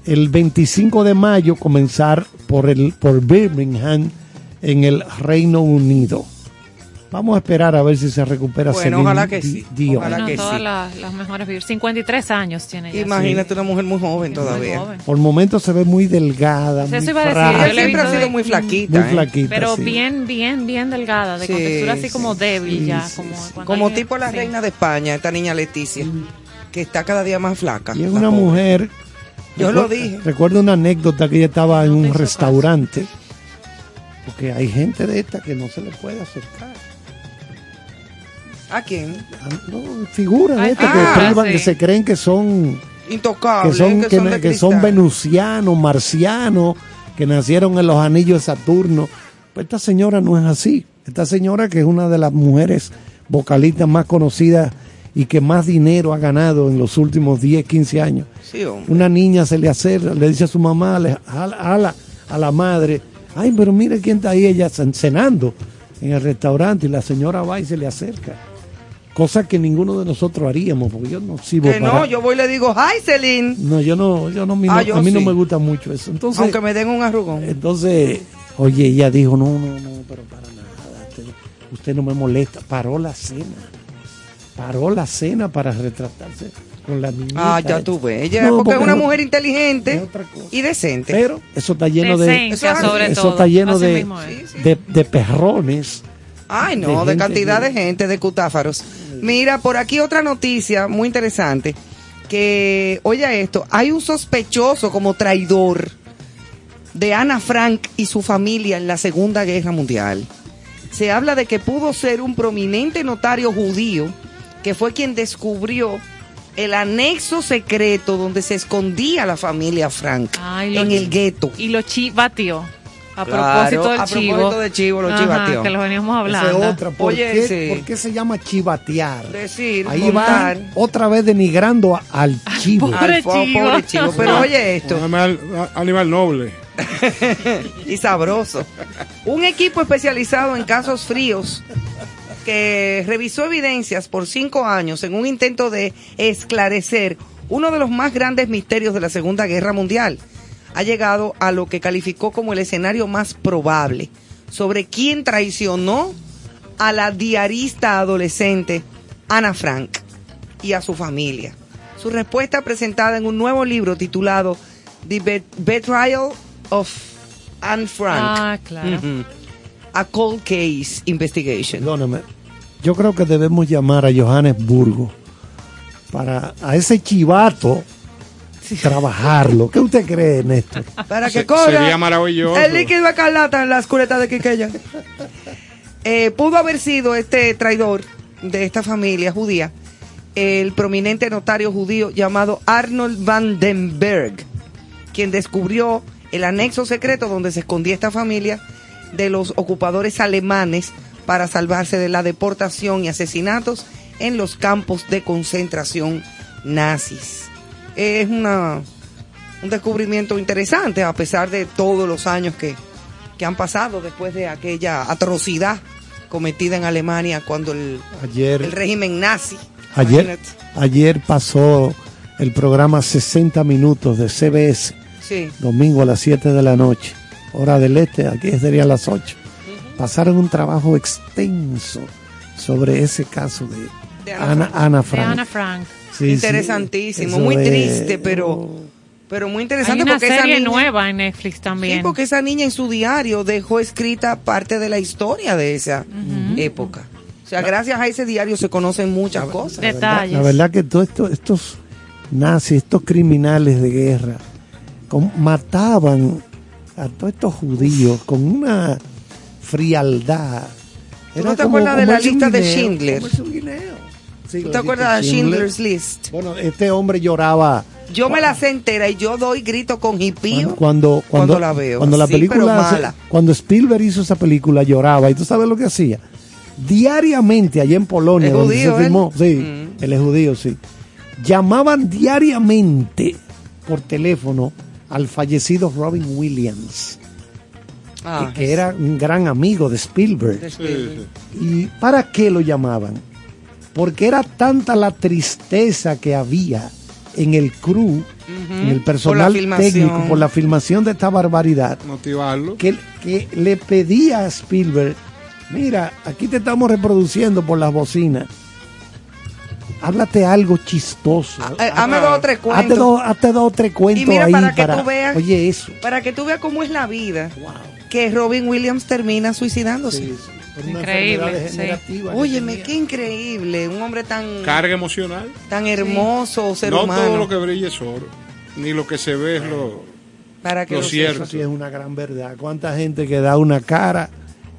el 25 de mayo comenzar por el por Birmingham en el Reino Unido. Vamos a esperar a ver si se recupera Bueno, Celine ojalá que sí, Dion. ojalá Bueno, que todas sí. las, las mejores vibras. 53 años tiene ella. Imagínate una mujer muy joven Muy todavía. joven. Por momentos se ve muy delgada, Eso muy iba a decir, frágil. yo le he Siempre ha sido de- muy flaquita. Muy ¿eh? flaquita, Pero sí. bien, bien, bien delgada, de Sí, contextura así como débil sí, ya. sí, como sí. cuando Como alguien- tipo la sí. reina de España, esta niña Leticia, que está cada día más flaca. Y es una pobre. mujer. Yo lo dije. Recuerdo una anécdota que ella estaba en No un restaurante. Porque hay gente de esta que no se le puede acercar. ¿A quién? Ah, No, figuras Ay, estas ah, que privan, sí. que se creen que son Intocable, que son, que, son venusianos, marcianos, que nacieron en los anillos de Saturno. Pues esta señora no es así. Esta señora que es una de las mujeres vocalistas más conocidas y que más dinero ha ganado en los últimos 10, 15 años. Sí. Una niña se le acerca, le dice a su mamá, le jala- jala a la madre, ay, pero mire quién está ahí, ella cen- cenando en el restaurante y la señora va y se le acerca. Cosa que ninguno de nosotros haríamos, porque yo no sirvo Que no, para... yo voy y le digo, hi Celine, No, yo no, yo no, a mí, Ah, no, yo a mí no sí. me gusta mucho eso. Entonces, aunque me den un arrugón. entonces, oye, ella dijo, no, no, no, pero para nada, usted, usted no me molesta. Paró la cena, paró la cena para retratarse con la niña. Ah, ya tú ves. Ella, No, porque es una no- mujer inteligente y decente. Pero eso está lleno de, Eso es sobre eso todo. está lleno de, de perrones. Ay, no, de de, gente cantidad de gente, de cutáfaros. Mira, por aquí otra noticia muy interesante. Que, oye esto, hay un sospechoso como traidor de Ana Frank y su familia en la Segunda Guerra Mundial. Se habla de que pudo ser un prominente notario judío que fue quien descubrió el anexo secreto donde se escondía la familia Frank Ay, en el gueto. Y lo chivateó. A Claro, propósito del a chivo. propósito del chivo, lo Ajá, chivateó. Que lo veníamos Esa hablando. es otra. ¿Por, Oye, qué, sí. por qué se llama chivatear? Decir, Ahí contar. va otra vez denigrando a- al chivo. Pobre Al po- chivo. pobre chivo. Pero oye esto. Animal, animal noble. y sabroso. Un equipo especializado en casos fríos que revisó evidencias por cinco años en un intento de esclarecer uno de los más grandes misterios de la Segunda Guerra Mundial. Ha llegado a lo que calificó como el escenario más probable sobre quién traicionó a la diarista adolescente Ana Frank y a su familia. Su respuesta presentada en un nuevo libro titulado The Bet- Betrayal of Anne Frank. Ah, claro. A Cold Case Investigation. Perdóname. Yo creo que debemos llamar a Johannesburgo para a ese chivato trabajarlo. ¿Qué usted cree, Néstor? Para que Se- cobra sería maravilloso. el líquido escarlata en las culetas de Quiqueya. Eh, pudo haber sido este traidor de esta familia judía, el prominente notario judío llamado Arnold van den Berg, quien descubrió el anexo secreto donde se escondía esta familia de los ocupadores alemanes para salvarse de la deportación y asesinatos en los campos de concentración nazis. Es una, un descubrimiento interesante a pesar de todos los años que, que han pasado después de aquella atrocidad cometida en Alemania cuando el, Ayer, el régimen nazi. ayer, imagínate. ayer pasó el programa 60 minutos de CBS, Sí. domingo a las 7 de la noche, hora del este, aquí sería a las 8. Pasaron un trabajo extenso sobre ese caso de, De Ana Ana, Frank. Ana De Frank. Ana Frank. Sí, Interesantísimo, muy es- triste, pero, pero muy Hay interesante una porque esa serie niña, nueva en Netflix también. Sí, porque esa niña en su diario dejó escrita parte de la historia de esa época. O sea, gracias a ese diario se conocen muchas cosas. La verdad, la verdad que todos estos, estos nazis, estos criminales de guerra, con- mataban a todos estos judíos con una frialdad. ¿Tú no te acuerdas de la lista de Schindler? Sí, ¿Tú te acuerdas de Schindler's List? Bueno, este hombre lloraba Yo me la sé entera y yo doy grito con hipío cuando, cuando, cuando la veo. Cuando la Sí, película, cuando Spielberg hizo esa película, lloraba. ¿Y tú sabes lo que hacía? Diariamente, allá en Polonia, ¿Es donde judío, se él? filmó, sí, Mm. él es judío, sí. Llamaban diariamente por teléfono al fallecido Robin Williams, Ah, que era un gran amigo de Spielberg. de Spielberg. ¿Y para qué lo llamaban? Porque era tanta la tristeza que había en el crew, en el personal técnico, por la filmación de esta barbaridad, Motivarlo. que, que le pedía a Spielberg Mira, aquí te estamos reproduciendo por las bocinas. Háblate algo chistoso. Eh, Hazme dos o tres cuentos. Hazte dos, hazte dos o tres cuentos Y mira, ahí para que tú veas, Oye, eso. para que tú veas cómo es la vida, que Robin Williams termina suicidándose. Por una Increíble, sí. Óyeme, qué increíble, un hombre tan, Carga emocional. tan hermoso, ser no humano. todo lo que brilla es oro, ni lo que se ve es lo, para que lo lo cierto. Eso sí es una gran verdad. ¿Cuánta gente que da una cara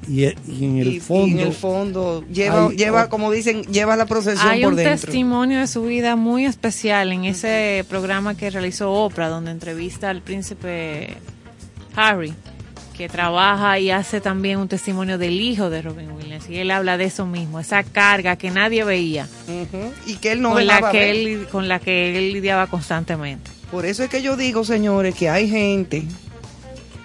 y, y en el y- y fondo... en el fondo lleva, Hay lleva como dicen, lleva la procesión Hay por un dentro. testimonio de su vida muy especial en ese programa que realizó Oprah, donde entrevista al príncipe Harry, que trabaja y hace también un testimonio del hijo de Robin Williams. Y él habla de eso mismo, esa carga que nadie veía, Y que él no con, la que él, con la que él lidiaba constantemente. Por eso es que yo digo, señores, que hay gente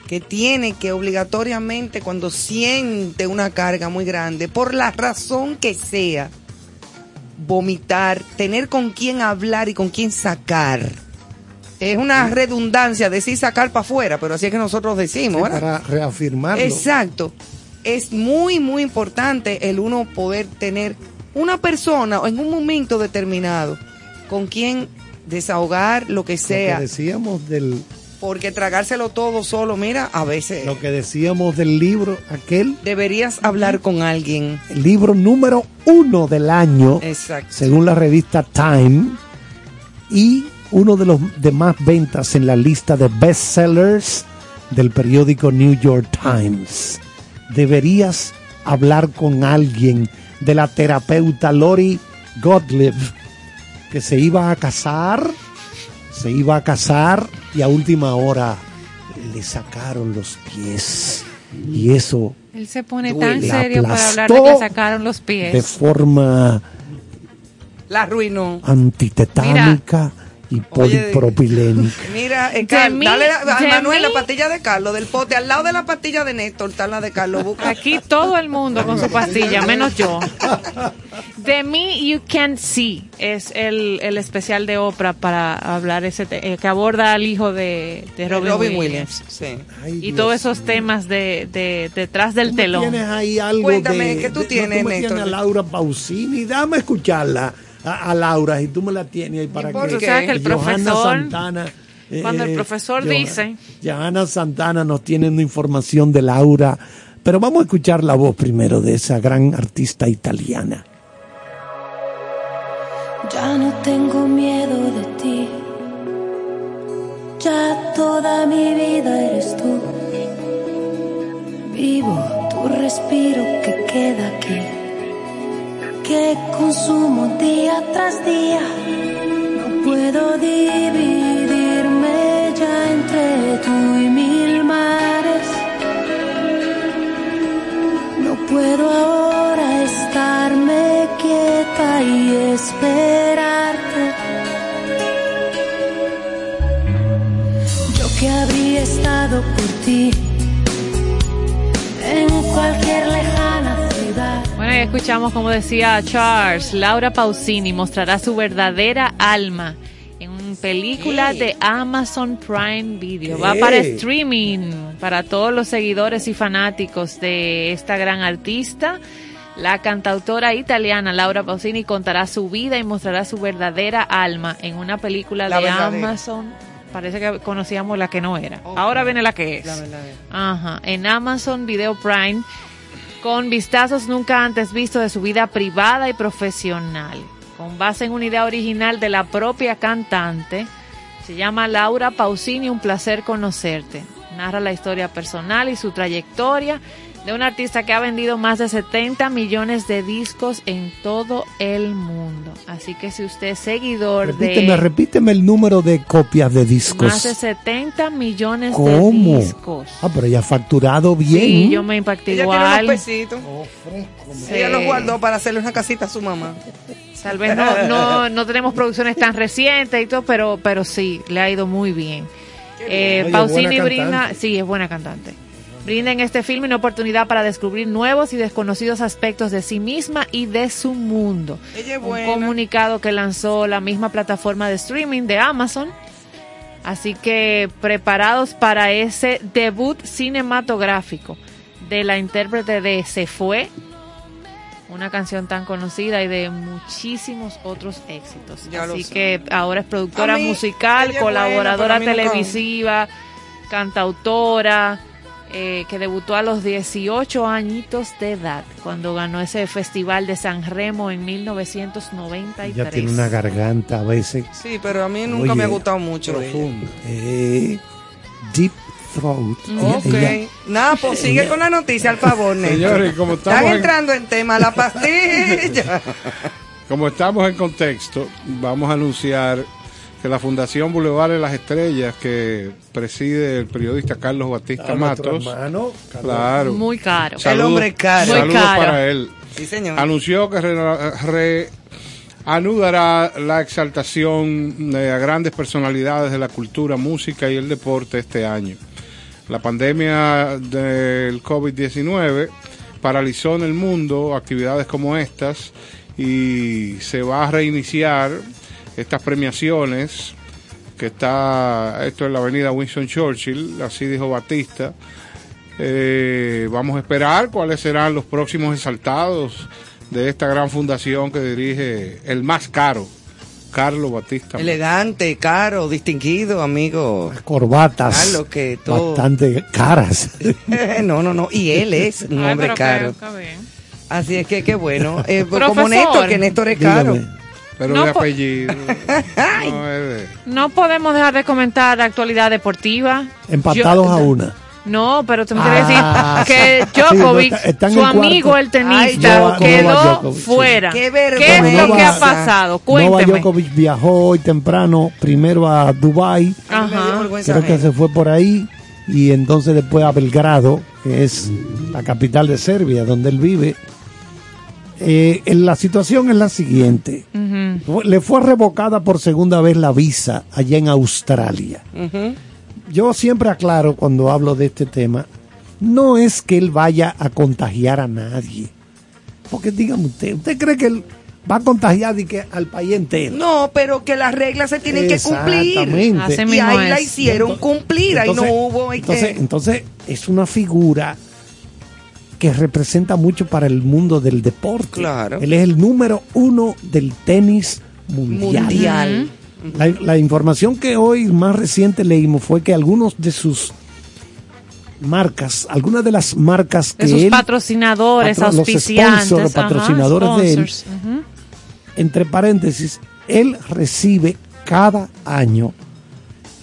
que tiene que obligatoriamente cuando siente una carga muy grande, por la razón que sea, vomitar, tener con quién hablar y con quién sacar. Es una redundancia decir sacar para afuera, pero así es que nosotros decimos, Sí, ¿verdad? para reafirmarlo. Exacto. Es muy, muy importante el uno poder tener una persona en un momento determinado con quien desahogar lo que Lo sea. que decíamos del Porque tragárselo todo solo, mira, a veces lo que decíamos del libro aquel, deberías hablar con alguien. el libro número uno del año, Exacto. según la revista Time, y uno de los de más ventas en la lista de bestsellers del periódico New York Times. Deberías hablar con alguien de la terapeuta Lori Gottlieb, que se iba a casar, se iba a casar y a última hora le sacaron los pies. Y eso Él se pone tan serio para hablar de que sacaron los pies. de forma La arruinó. antitetánica y polipropilénica. Mira, eh, De Carl, dale a de Manuel la pastilla de Carlos del pote, al lado de la pastilla de Néstor está la de Carlos. Busca. Aquí todo el mundo con su pastilla, menos yo. The Me You Can't See es el, el especial de Oprah para hablar ese te- eh, que aborda al hijo de, de Robin, Robin Williams. Sí. Ay, Y Dios todos esos temas de, de detrás del Tú telón. Tienes ahí algo Cuéntame, de, ¿qué tú de- no, tienes, me Néstor? tienes a Laura Pausini, dame escucharla a, a Laura y tú me la tienes ahí para que que el Johanna profesor- Santana eh, cuando el eh, profesor Joha- dice- Johanna Santana nos tiene una información de Laura, pero vamos a escuchar la voz primero de esa gran artista italiana. Ya no tengo miedo de ti. Ya toda mi vida eres tú. Vivo tu respiro que queda aquí. Que consumo día tras día. No puedo dividirme ya entre tú y mil mares. No puedo ahora estarme quieta y esperarte. Yo que habría estado por ti en cualquier ciudad. Bueno, escuchamos como decía Charles, Laura Pausini mostrará su verdadera alma en una película de Amazon Prime Video. Va para streaming para todos los seguidores y fanáticos de esta gran artista. La cantautora italiana Laura Pausini contará su vida y mostrará su verdadera alma en una película La de verdadera. Amazon. Parece que conocíamos la que no era. Ahora viene la que es. La. Ajá, en Amazon Video Prime con vistazos nunca antes vistos de su vida privada y profesional. Con base en una idea original de la propia cantante, se llama Laura Pausini, un placer conocerte. Narra la historia personal y su trayectoria de un artista que ha vendido más de 70 millones de discos en todo el mundo. Así que si usted es seguidor Repíteme, de repíteme el número de copias de discos. más de 70 millones ¿Cómo? de discos. Ah, pero ella ha facturado bien. Sí, yo me impacté Ella tiene unos igual. pesitos. Sí. Ella los guardó para hacerle una casita a su mamá. Tal vez no, no, no tenemos producciones tan recientes y todo, pero, pero sí, le ha ido muy bien. Eh, Oye, Pausini brinda, sí, es buena cantante. Brinda en este filme una oportunidad para descubrir nuevos y desconocidos aspectos de sí misma y de su mundo. Ella es Un comunicado que lanzó la misma plataforma de streaming de Amazon. Así que preparados para ese debut cinematográfico de la intérprete de Se Fue, una canción tan conocida y de muchísimos otros éxitos. Ya Así que ahora es productora mí, musical, buena, colaboradora televisiva, cantautora, eh, que debutó a los 18 añitos de edad cuando ganó ese festival de San Remo en 1993. Ya tiene una garganta a veces. Sí, pero a mí nunca Oye, me ha gustado mucho. Eh, deep throat. Ok. Ella- ella- Nada, pues sigue con la noticia, al favor. Señores, como estamos Están en- entrando en tema, la pastilla. Como estamos en contexto, vamos a anunciar que la Fundación Boulevard de las Estrellas, que preside el periodista Carlos Batista Matos, hermano, Carlos. claro, Muy caro. El hombre caro. Muy saludos caro. para él. Sí, señor. Anunció que re- reanudará la exaltación de a grandes personalidades de la cultura, música y el deporte este año. La pandemia del COVID-19 paralizó en el mundo actividades como estas y se va a reiniciar estas premiaciones que está esto en la avenida Winston Churchill, así dijo Batista. Eh, vamos a esperar cuáles serán los próximos exaltados de esta gran fundación que dirige el más caro, Carlos Batista. Elegante, caro, distinguido, amigo. corbatas Claro que todo. bastante caras. no, no, no. Y él es un Ay, hombre pero caro. que- que. Así es que qué bueno. Eh, pues como. Néstor, que Néstor es caro. Dígame. Pero No, de apellido. no es de- No podemos dejar de comentar la actualidad deportiva. Empatados Yo- a una. No, pero tú me Ah, quieres decir que sí, Djokovic, no, su amigo el Ay, tenista, Nova- quedó Nova Djokovic, sí. fuera. Qué ¿Qué es lo que ha Nova- pasado? Cuénteme. Djokovic viajó hoy temprano primero a Dubai, Ajá. creo que se fue por ahí y entonces después a Belgrado, que es la capital de Serbia, donde él vive. Eh, en la situación es la siguiente. Le fue revocada por segunda vez la visa allá en Australia. Yo siempre aclaro cuando hablo de este tema, no es que él vaya a contagiar a nadie. Porque dígame usted, ¿usted cree que él va a contagiar y que al país entero? No, pero que las reglas se tienen que cumplir. Exactamente. Y ahí la hicieron cumplir, ahí no hubo. entonces, entonces es una figura que representa mucho para el mundo del deporte. Claro. Él es el número uno del tenis mundial. Mundial. La, la información que hoy más reciente leímos fue que algunos de sus marcas, algunas de las marcas que De sus él, patrocinadores, patro- los auspiciantes. sponsors, los ajá, patrocinadores de él, sponsors, entre paréntesis, él recibe cada año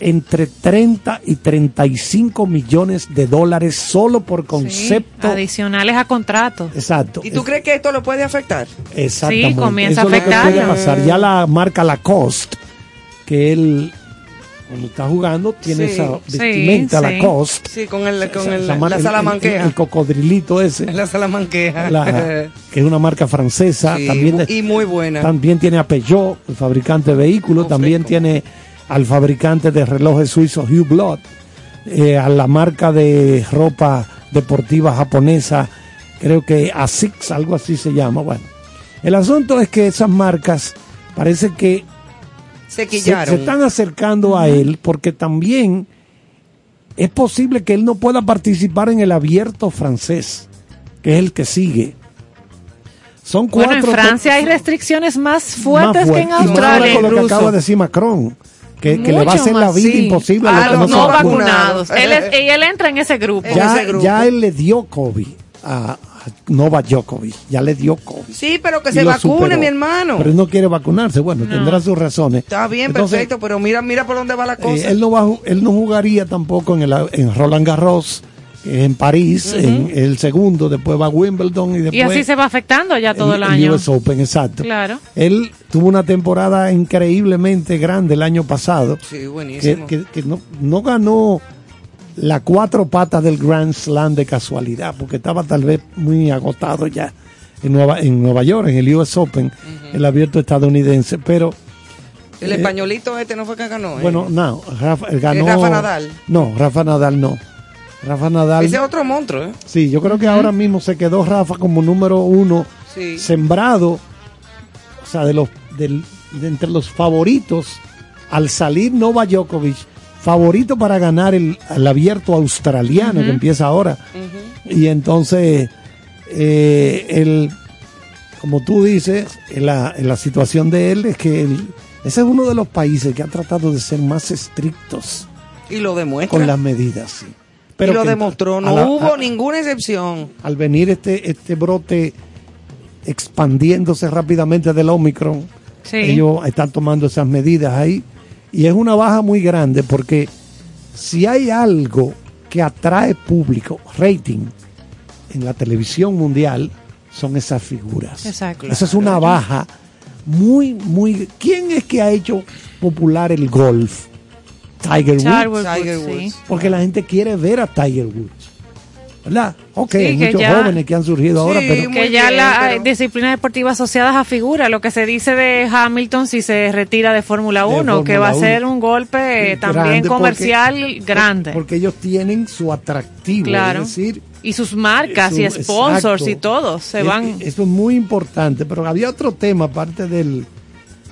entre 30 y 35 millones de dólares solo por concepto. Sí, adicionales a contratos. Exacto. ¿Y tú crees que esto lo puede afectar? Exactamente. Sí, comienza Eso a es lo que afectarlo. puede pasar. Ya la marca Lacoste, que él cuando está jugando tiene Sí, esa vestimenta sí. Lacoste. Sí, con el, con el- la el- el- salamanqueja. El, cocodrilito ese. La salamanqueja. la- que es una marca francesa. Sí, también, y muy buena. también tiene a Peugeot, el fabricante de vehículos. También tiene al fabricante de relojes suizo Hugh Blood. eh, a la marca de ropa deportiva japonesa, creo que ASICS, algo así se llama. Bueno, el asunto es que esas marcas parece que Se se, están acercando a él porque también es posible que él no pueda participar en el abierto francés, que es el que sigue. Son Bueno, cuatro en Francia hay restricciones más fuertes más que en. Y más Australia ahora con lo que acaba de decir Macron, que, que le va a hacer la vida sí. imposible a a los no vacunados. él, es- y él entra en ese grupo. Ya, ya él le dio COVID a, a Novak Djokovic, ya le dio COVID. Sí, pero que Y se vacune, superó. mi hermano. Pero él no quiere vacunarse, bueno, tendrá sus razones. Está bien, Entonces, perfecto, pero mira, mira por dónde va la Eh, cosa. él, no va, él no jugaría tampoco en, el, en Roland Garros, en París, en el segundo, después va a Wimbledon y después Y así se va afectando ya todo el, año. US Open, exacto. Claro. Él tuvo una temporada increíblemente grande el año pasado. Sí, que, buenísimo. que- que no, no ganó la cuatro patas del Grand Slam de casualidad, porque estaba tal vez muy agotado ya en Nueva, en Nueva York, en el US Open, el abierto estadounidense. Pero el eh, españolito este no fue que ganó. ¿eh? bueno, no, Rafa, ganó. Rafa Nadal? No, Rafa Nadal no. Rafa Nadal. Ese es otro monstruo, ¿eh? Sí, yo creo que ahora mismo se quedó Rafa como número uno, Sí. sembrado, o sea, de los del- de entre los favoritos al salir Novak Djokovic, favorito para ganar el, el abierto australiano que empieza ahora. Y entonces, eh, el, como tú dices, en la, en la situación de él es que él- ese es uno de los países que ha tratado de ser más estrictos Y lo demuestra. con las medidas. sí. Y lo demostró. No la- hubo a- ninguna excepción. al venir este, este brote expandiéndose rápidamente del Omicron, Sí. ellos están tomando esas medidas ahí. Y es una baja muy grande porque si hay algo que atrae público, rating, en la televisión mundial, son esas figuras. Exacto. Esa es una baja muy, muy... ¿Quién es que ha hecho popular el golf? Tiger Woods. Tiger Woods, Tiger sí. Porque la gente quiere ver a Tiger Woods. ¿Verdad? Ok, Sí, muchos ya- jóvenes que han surgido ahora, pero... que ya la eh, disciplina deportiva asociadas a figura, lo que se dice de Hamilton si se retira de Fórmula 1, que va a 1. ser un golpe también Grande comercial porque- grande. Porque ellos tienen su atractivo. Claro. Es decir, y sus marcas su- y sponsors exacto. y todos se Es- van. Eso es muy importante, pero había otro tema aparte del,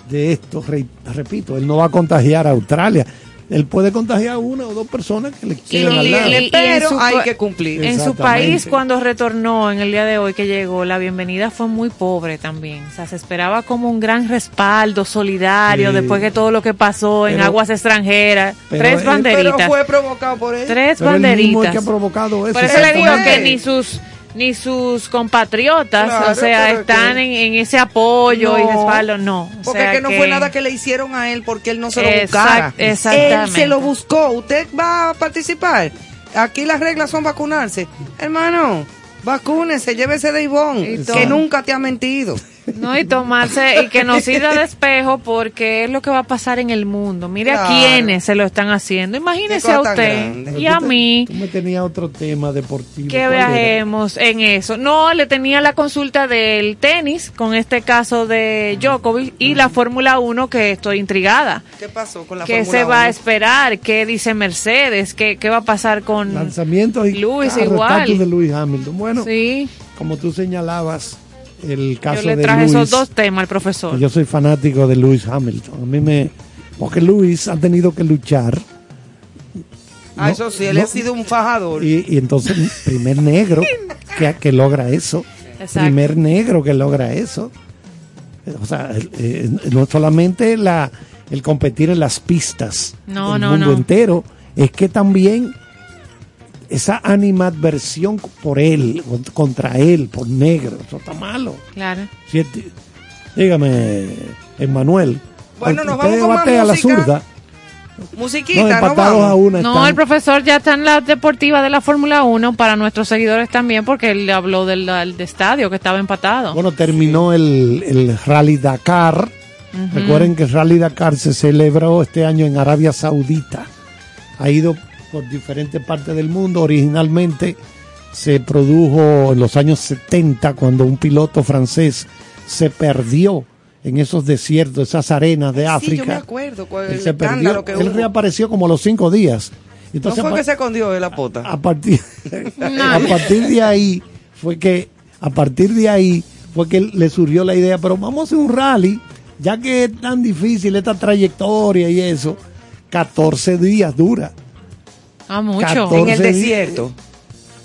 de esto. re- repito, él no va a contagiar a Australia. Él puede contagiar a una o dos personas que le quieran al lado. y en su pa- En su país, cuando retornó en el día de hoy que llegó, la bienvenida fue muy pobre también. O sea, se esperaba como un gran respaldo solidario Sí. después de todo lo que todo en Pero- aguas extranjeras. pero Tres banderitas. Pero fue provocado por él. Tres Pero él mismo es banderitas. que ha provocado eso. Por eso le digo que ni sus ni sus compatriotas, Claro, o sea, están que- en, en ese apoyo y respaldo, no. O Porque sea que no fue nada que le hicieron a él porque él no se lo Exact- buscara. exactamente. Él se lo buscó. ¿Usted va a participar? Aquí las reglas son vacunarse. Hermano, vacúnese, llévese de Ivonne, todo. que nunca te ha mentido. No, y tomarse, y que nos sirva de espejo porque es lo que va a pasar en el mundo. Mire Claro. a quiénes se lo están haciendo. Imagínese a usted y a mí Tú me tenías otro tema deportivo. que viajemos en eso. No, le tenía la consulta del tenis, con este caso de Djokovic, y la Fórmula 1 que estoy intrigada. ¿Qué pasó con la ¿Qué Fórmula se va a 1? esperar? ¿Qué dice Mercedes? ¿Qué, qué va a pasar con Lanzamientos y Luis carro, igual? de Luis Hamilton. Bueno, Sí, como tú señalabas, el caso yo le de traje Luis, esos dos temas al profesor. Yo soy fanático de Lewis Hamilton. A mí me. Porque Luis ha tenido que luchar. Ah, No, eso sí, él no. ha sido un fajador. Y, y entonces, primer negro que, que logra eso. Exacto. Primer negro que logra eso. O sea, el- eh, no solamente la, el competir en las pistas No, del no, mundo no. entero, es que también esa animadversión por él, contra él, por negro, eso está malo. Claro. Si es- dígame, Emmanuel. Bueno, nos vamos con más batea a la música. zurda. Musiquita, No, no, a una No, están. el profesor ya está en la deportiva de la Fórmula 1 para nuestros seguidores también, porque él le habló del, del de estadio que estaba empatado. Bueno, terminó el, el Rally Dakar. Recuerden que el Rally Dakar se celebró este año en Arabia Saudita. Ha ido por diferentes partes del mundo. Originalmente se produjo en los años 70 cuando un piloto francés se perdió en esos desiertos, esas arenas de Sí, África. yo me acuerdo cuál Él se perdió. que Él reapareció como a los cinco días. No Entonces, fue a que se escondió de la pota. a partir, a partir de ahí fue que a partir de ahí fue que le surgió la idea, pero vamos a hacer un rally, ya que es tan difícil esta trayectoria y eso, 14 días dura. Ah, mucho. 14 En el desierto.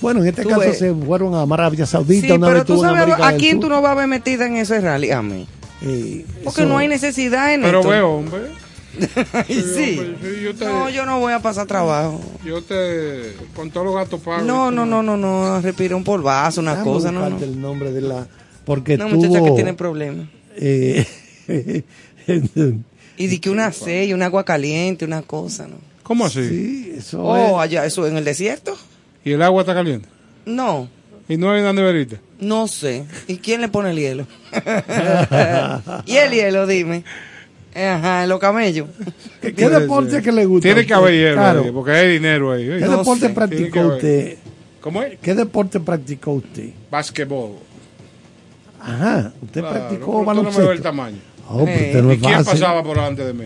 Bueno, en este Tú caso ves. se fueron a Arabia Saudita, Sí, una pero vez tú en sabes a quién tú no vas a ver metida en ese rally. A mí. Eh, Porque eso- no hay necesidad en Pero esto. veo, hombre. Ay, sí. hombre, yo te, No, yo no voy a pasar trabajo. yo te. Con todos los gatos pagos. No, no, no, no, no. Respira un polvazo, una Déjame cosa, no, no. el nombre de la porque Una tuvo muchacha que tiene problemas. eh, Y di que una sella, un agua caliente, una cosa, ¿no? ¿Cómo así? sí, eso Oh, es- allá, eso en el desierto. ¿Y el agua está caliente? No, ¿Y no hay una neverita? no sé. ¿Y quién le pone el hielo? y el hielo, dime. Ajá, en los camellos. ¿Qué, qué deporte que le gusta? Tiene que haber hielo Claro. ahí, porque hay dinero ahí. ¿Qué. No deporte sé. Practicó usted? ¿Cómo es? ¿Qué deporte practicó usted? Basquetbol. Ajá, usted Claro, practicó pero tú no me ves el baloncesto. tamaño. Oh, pues Eh, no ¿Y quién pasaba por delante de mí?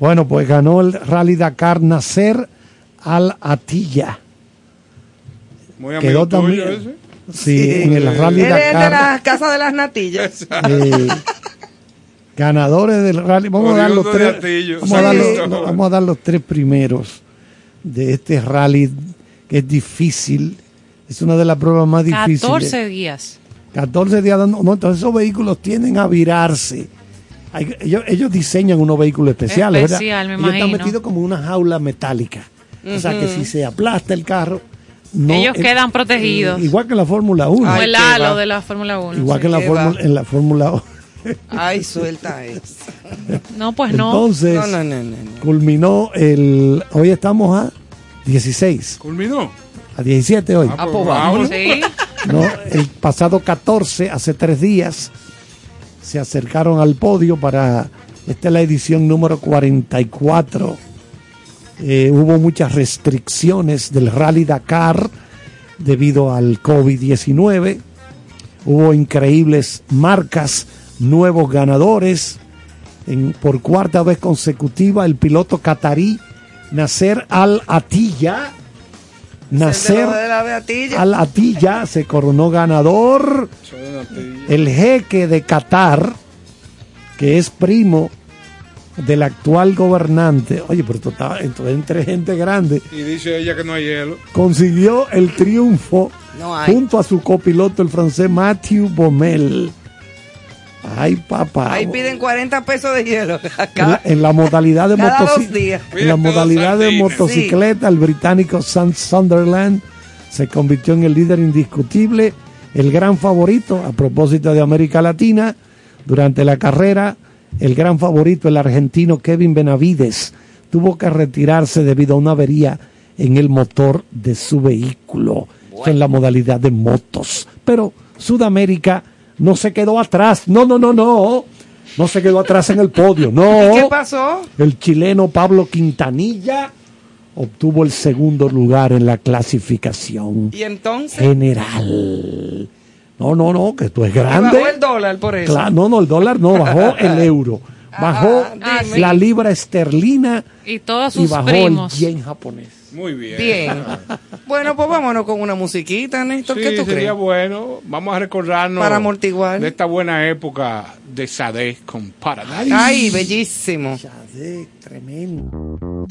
Bueno, pues ganó el Rally Dakar Nacer Al Atilla. Muy amigo Quedó tuyo también. ese. Sí, en el Rally es de Dakar. la casa de las natillas. eh, ganadores del rally. Vamos a dar los tres. Vamos a dar los, no, vamos a dar los tres primeros de este rally que es difícil Es una de las pruebas más difíciles. 14 días. 14 días dando. No, entonces esos vehículos tienden a virarse. Hay- ellos, ellos diseñan unos vehículos especiales, Especial, ¿verdad? me Ellos están metidos como una jaula metálica. O sea que si se aplasta el carro, no. Ellos eh, quedan protegidos. eh, igual que en la Fórmula 1. Como el halo de la Fórmula 1. Igual que en la Fórmula en la Fórmula 1. Ay, suelta eso. No, pues no. Entonces, No, no, no, no, no. culminó el. Hoy estamos a 16. ¿Culminó? A 17 hoy. Ah, pues vámonos. Sí. No, el pasado 14, hace tres días, se acercaron al podio para. Esta es la edición número 44. Eh, hubo muchas restricciones del Rally Dakar debido al COVID-19. Hubo increíbles marcas, nuevos ganadores. En- por cuarta vez consecutiva, el piloto catarí Nasser Al-Attiyah. Nasser de la Beatilla. Al-Attiyah se coronó ganador. El jeque de Qatar, que es primo del actual gobernante, oye, pero esto está esto es entre gente grande, Y dice ella que no hay hielo. consiguió el triunfo No junto a su copiloto, el francés Mathieu Baumel. Ay, papá. Ahí piden 40 pesos de hielo. En la, Acá. en la modalidad de Cada motoci- dos días. en la modalidad de motocicleta, el británico Sam Sunderland se convirtió en el líder indiscutible, el gran favorito a propósito de América Latina durante la carrera. El gran favorito, el argentino Kevin Benavides, tuvo que retirarse debido a una avería en el motor de su vehículo. En la modalidad de motos. Pero Sudamérica no se quedó atrás. No, no, no, no. No se quedó atrás en el podio. No. ¿Qué pasó? El chileno Pablo Quintanilla obtuvo el segundo lugar en la clasificación Y entonces. general. No, no, no, que esto es grande. Bajó el dólar por eso. Claro, no, no, el dólar no, bajó el euro. Bajó Ah, dime. la libra esterlina Y todos y sus bajó primos. el yen japonés. Muy bien. Bien. Bueno, pues vámonos con una musiquita, Néstor. Sí, ¿Qué tú sería crees? bueno. Vamos a recordarnos Para amortiguar. de esta buena época de Sade con Paradise. Ay, bellísimo. Sade, tremendo.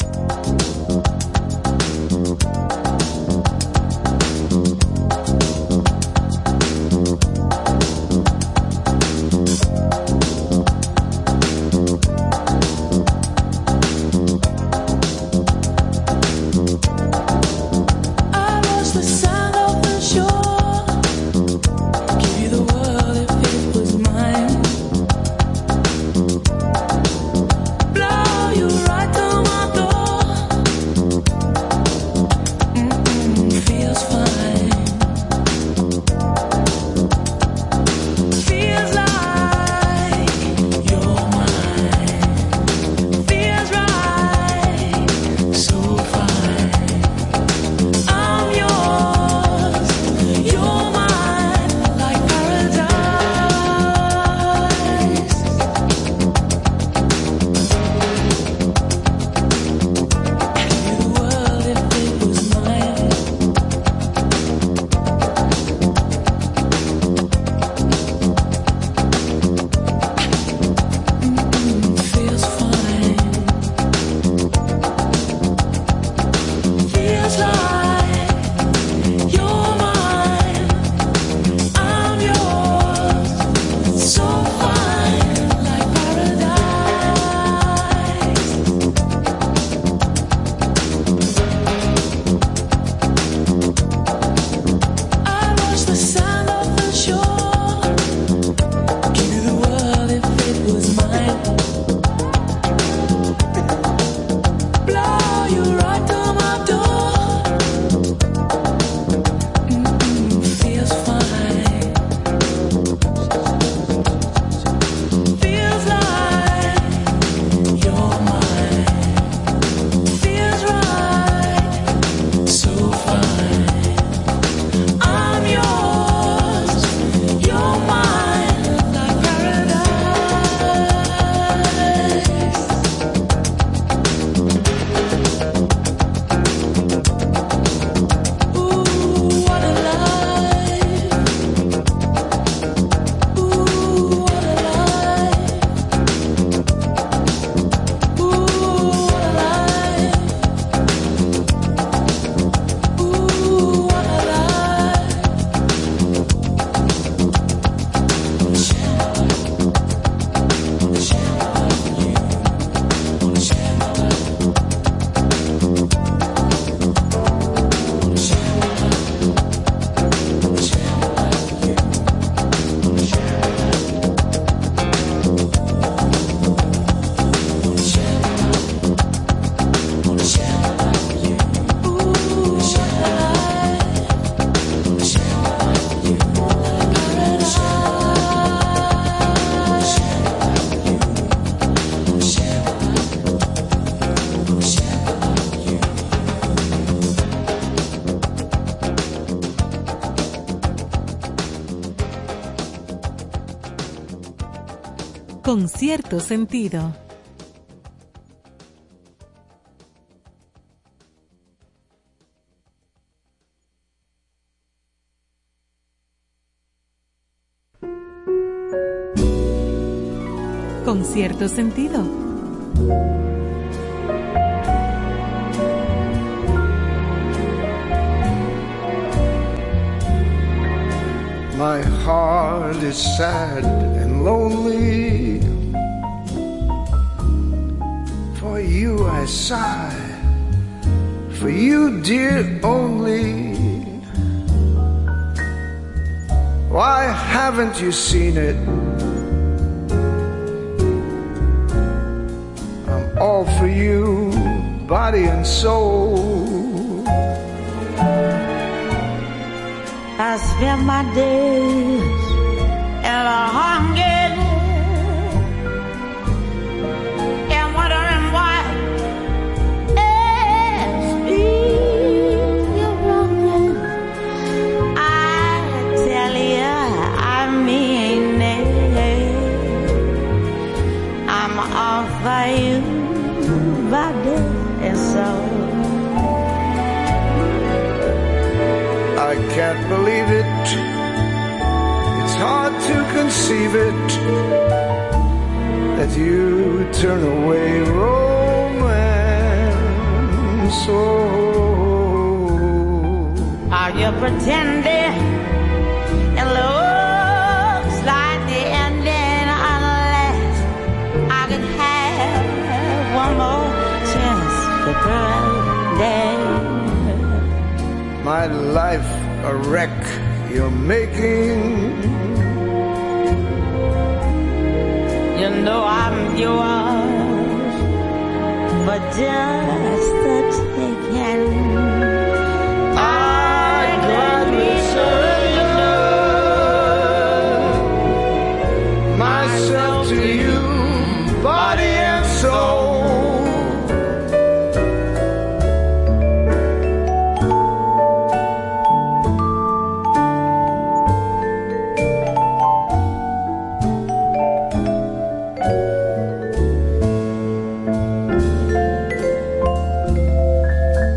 Con cierto sentido. Con cierto sentido. Haven't you seen it?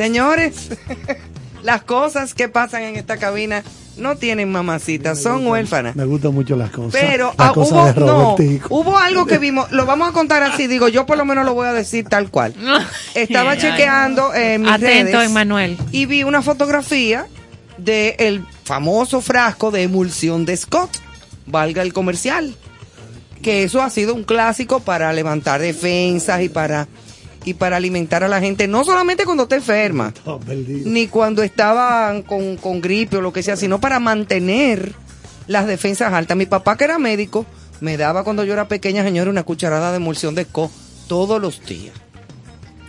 Señores, las cosas que pasan en esta cabina no tienen mamacita, son huérfanas. Me gustan mucho las cosas. Pero las ah, cosas hubo, no, hubo algo que vimos, lo vamos a contar así, digo, yo por lo menos lo voy a decir tal cual. Estaba chequeando en mis Atento, redes Emanuel. y vi una fotografía del famoso frasco de emulsión de Scott, valga el comercial, que eso ha sido un clásico para levantar defensas y para y para alimentar a la gente, no solamente cuando está enferma, ni cuando estaban con, con gripe o lo que sea, sino para mantener las defensas altas. Mi papá, que era médico, me daba cuando yo era pequeña, señora, una cucharada de emulsión de co todos los días.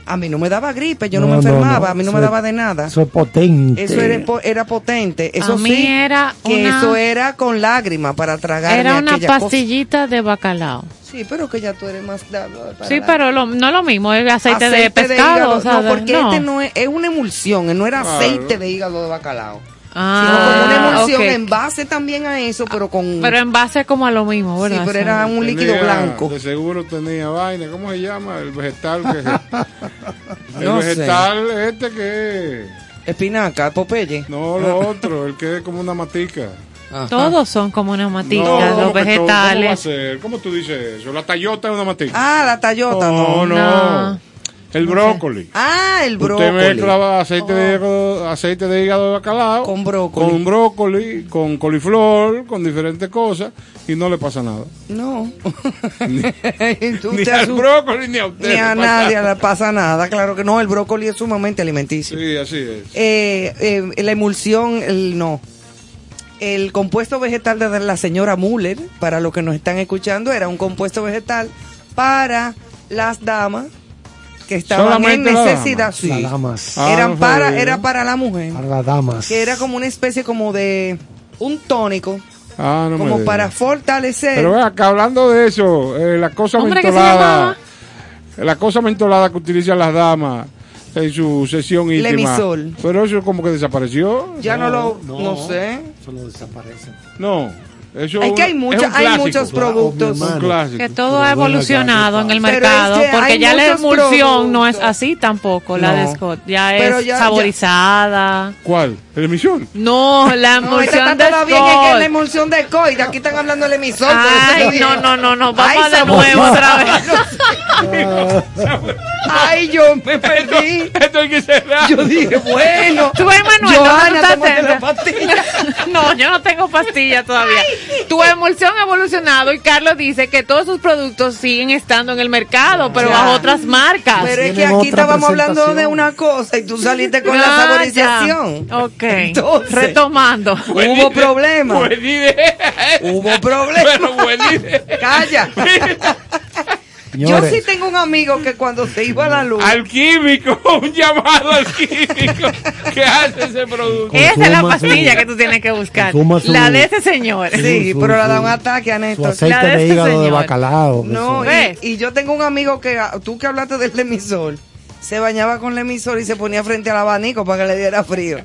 A mí no me daba gripe, yo no, me enfermaba, a mí no eso me es- daba de nada. Eso es potente. Eso era, era potente. Eso A mí sí, era que una- eso era con lágrimas para tragar Era una pastillita de bacalao. Sí, pero que ya tú eres más Sí, la- pero lo- no lo mismo, es aceite, de pescado. hígado. o sea, no, porque no. este no es, es una emulsión, no era Claro. aceite de hígado de bacalao. Ah, sino como una emulsión en base también a eso, pero con... Pero en base como a lo mismo, ¿verdad? Sí, pero era un líquido Tenía- blanco. De seguro tenía vaina. ¿Cómo se llama? El vegetal que El No sé. vegetal este que Espinaca, Popeye. No, lo otro, el que es como una matica. Todos son como una matica, No, los ¿cómo que todo? ¿Cómo va a vegetales. ser? ¿Cómo tú dices eso? La tallota es una matica. Ah, la tallota, no. no. No, El brócoli. Ah, el Usted brócoli. Oh. mezcla aceite, de hígado, aceite de hígado de bacalao Con brócoli. con brócoli, con coliflor, con diferentes cosas y no le pasa nada. No. Ni, ni al brócoli ni a usted. Ni a nadie nada. le pasa nada. Claro que no, el brócoli es sumamente alimenticio. Sí, así es. Eh, eh, la emulsión, el no. El compuesto vegetal de la señora Müller, para los que nos están escuchando, era un compuesto vegetal para las damas que estaban en necesidad. damas. Sí. Eran Ah, no para, era para la mujer. Para las damas. Que era como una especie como de un tónico, Ah, no como diga. para fortalecer. Pero acá, hablando de eso, eh, la cosa Hombre, ¿qué se mentolada, la cosa mentolada que utilizan las damas en su sesión íntima. Lemisol. Pero eso como que desapareció. ya no, lo, no, sé. Solo desaparece. No, eso Es que hay es un hay clásico. muchos productos. Que todo ha evolucionado en el es mercado, que porque ya la emulsión no es así tampoco, la de. Scott, ya Pero es ya- saborizada. ¿Cuál? ¿El emisión? No, la emulsión está de todavía en- en la Scott. emulsión de coid. Aquí están hablando del emisor. Ay, no, no, no, no, vamos Ay, de nuevo otra vez. Ay, yo me perdí. Esto hay que cerrar. Yo dije, bueno. Tú, Emanuel, Johanna, ¿dónde tú tómate estás? la pastilla. No, yo no tengo pastilla todavía. Tu emulsión ha evolucionado y Carlos dice que todos sus productos siguen estando en el mercado, pero Ya. bajo otras marcas. Pero es que aquí estábamos hablando de una cosa y tú saliste con la saborización. ya. Ok. Entonces, Retomando. Hubo problemas. Buena idea. Hubo problemas. Pero buena idea. Calla. Yo sí tengo un amigo que cuando se iba a la luz. Al químico, un llamado al químico que hace ese producto. Esa es la su- pastilla que tú tienes que buscar. su- La de ese señor. Sí, su- pero la su- da un ataque a Su Néstor. aceite La de de este hígado de señor. bacalao. No, y, y yo tengo un amigo que, ah, tú que hablaste del emisor, se bañaba con el emisor y se ponía frente al abanico para que le diera frío.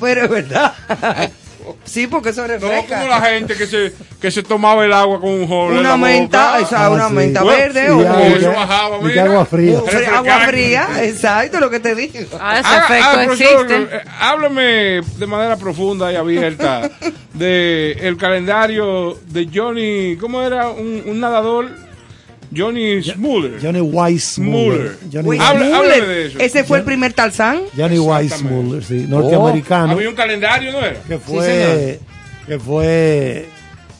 Pero es verdad. Sí, porque eso No refresca. como la gente que se, que se tomaba el agua con un jol en Una menta, boca. esa, una sí. menta verde y o eso bajaba, mira. agua fría. o agua fría, exacto lo que te digo. Ah, ese efecto ah, profesor, existe. eh, háblame de manera profunda y abierta de el calendario de Johnny, ¿cómo era? Un, un nadador, Johnny Smuller. Johnny Weissmuller. Muller. Johnny, Habla- de eso. Ese fue el primer Tarzán. Johnny Weissmuller, sí, norteamericano. Había un calendario, ¿no era? que señor. fue que fue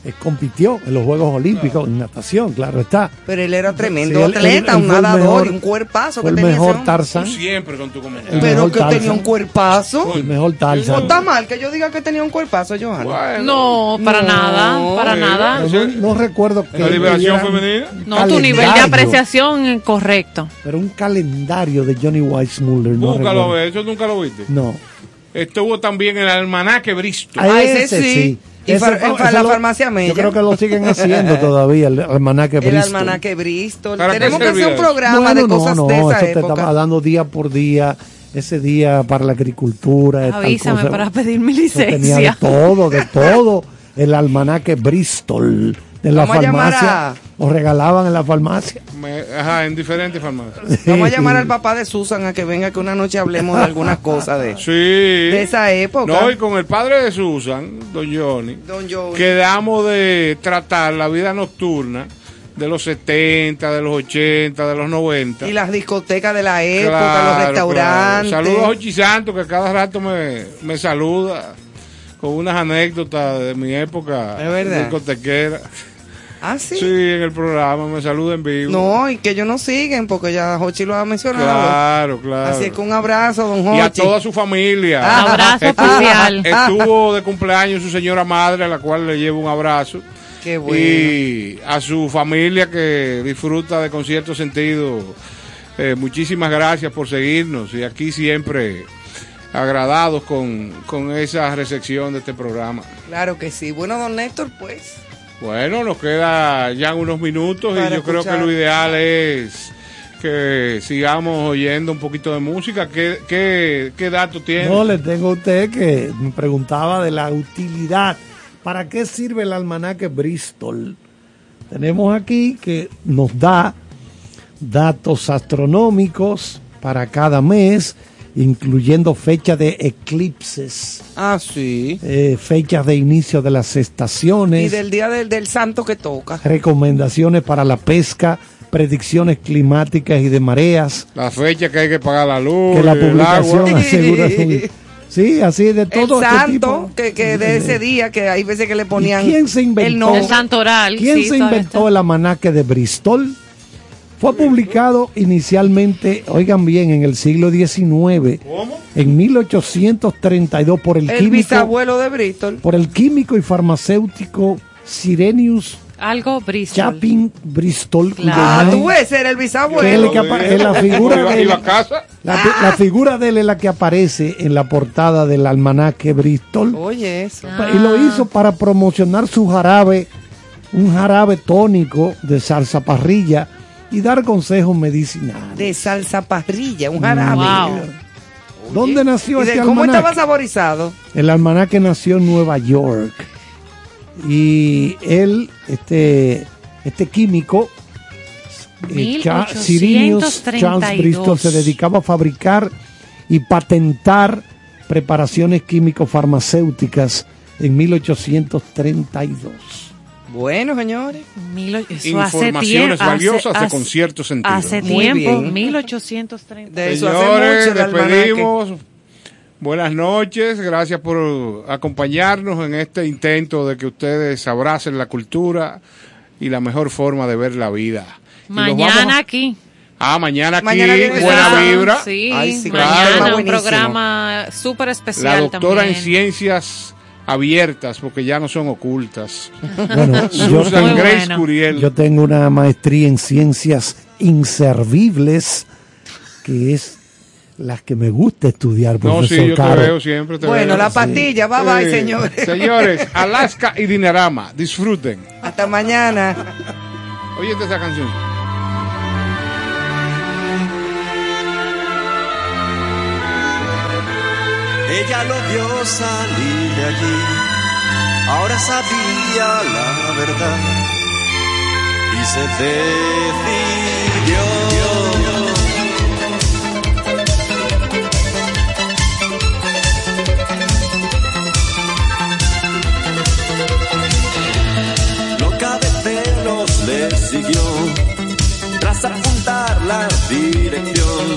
eh, compitió en los Juegos Olímpicos en natación, claro está. Pero él era tremendo Sí, atleta, él- él un nadador mejor- y un cuerpazo Fue que el tenía mejor. Tarzan, siempre con tu comentario. el Pero que Tarzan, tenía un cuerpazo. el mejor No Tarzan. está mal que yo diga que tenía un cuerpazo. Bueno, No, para No, nada, para eh, nada. No, no recuerdo que La liberación femenina. No, tu nivel de apreciación es correcto. Pero un calendario de Johnny Weissmuller, no Búscalo, recuerdo. a ver, eso nunca lo viste. No. Estuvo también en el almanaque Bristol. Ah, ese ese sí. sí. Y Ese- far- ese la lo- farmacia Mella. Yo creo que lo siguen haciendo todavía, el almanaque El Bristol. almanaque Bristol. ¿Para qué Tenemos que hacer un programa Bueno, de cosas no, no, de esa eso te época. estaba dando día por día, ese día para la agricultura. Avísame cosa. para pedir mi Eso tenía de licencia. todo, de todo. El almanaque Bristol de la farmacia. a- Lo regalaban en la farmacia. Me- ajá, en diferentes farmacias. Vamos a llamar al papá de Susan a que venga que una noche hablemos de algunas cosas de, Sí. de esa época. No, y con el padre de Susan, don Johnny, Don Johnny. quedamos de tratar la vida nocturna de los 70, de los 80, de los 90. Y las discotecas de la época, Claro, los claro. restaurantes. Saludos a Jochi Santos, que cada rato me, me saluda con unas anécdotas de mi época Es verdad. discotequera. Ah, sí. Sí, en el programa, me saluda en vivo. No, y que ellos nos siguen porque ya Jochi lo ha mencionado. Claro, claro. Así es que un abrazo, don Jochi. Y a toda su familia. Ah, abrazo Estuvo- especial. Estuvo de cumpleaños su señora madre, a la cual le llevo un abrazo. Qué bueno. Y a su familia que disfruta de concierto sentido. eh, muchísimas gracias por seguirnos y aquí siempre agradados con, con esa recepción de este programa. Claro que sí. Bueno, don Néstor, pues. Bueno, nos queda ya unos minutos Para y yo creo que lo ideal es que sigamos oyendo un poquito de música. ¿Qué, qué, qué dato tiene? No, le tengo a usted que me preguntaba de la utilidad. ¿Para qué sirve el almanaque Bristol? Tenemos aquí que nos da datos astronómicos para cada mes, incluyendo fecha de eclipses, Ah, sí. eh, fechas de inicio de las Y estaciones, del día del, del santo que toca. recomendaciones para la pesca, predicciones climáticas y de mareas. La fecha que hay que pagar la luz, que la el publicación agua. asegura su- Sí, así de El todo este santo, tipo. que, que de ese día, que hay veces que le ponían. ¿Y quién se inventó? El nombre. El santoral. ¿Quién sí, se inventó el almanaque de Bristol? Fue publicado inicialmente, oigan bien, en el siglo XIX, en 1832 por el, El químico, bisabuelo de Bristol. por el químico y farmacéutico Sirenius Algo Bristol. Chapin Bristol. Ah, tú ves, era el que es bisabuelo. el que es la figura de él- casa. la, la figura de él es la que aparece en la portada del almanaque Bristol. Oye, eso. Y lo hizo para promocionar su jarabe, un jarabe tónico de salsa parrilla y dar consejos medicinales. De salsa parrilla, un jarabe. Wow. ¿Dónde nació ¿Y de este cómo almanaque? estaba saborizado? El almanaque nació en Nueva York. Y él, este, este químico, eh, Sirenius Charles 1832. Bristol, se dedicaba a fabricar y patentar preparaciones químico-farmacéuticas en 1832. Bueno, señores. Informaciones valiosas hace- de hace- concierto sentido. Hace Muy tiempo, bien. 1830. De eso hace Señores, mucho despedimos. Buenas noches, gracias por acompañarnos en este intento de que ustedes abracen la cultura y la mejor forma de ver la vida. Mañana a- aquí. Ah, mañana aquí, Mañana buena vibra. Sí, Ay, sí, claro. mañana un programa súper especial La doctora también. en ciencias abiertas, porque ya no son ocultas. Bueno, yo Susan Muy Grace bueno. Curiel. Yo tengo una maestría en ciencias inservibles, que es las que me gusta estudiar, no, profesor sí, yo te Caro. veo siempre. te Bueno, veo. la pastilla, bye bye, Sí. señores. Señores, Alaska y Dinarama, disfruten. Hasta mañana. Oye esta canción. Ella lo vio salir de allí, ahora sabía la verdad. Y se decidió. Le siguió, tras apuntar la dirección,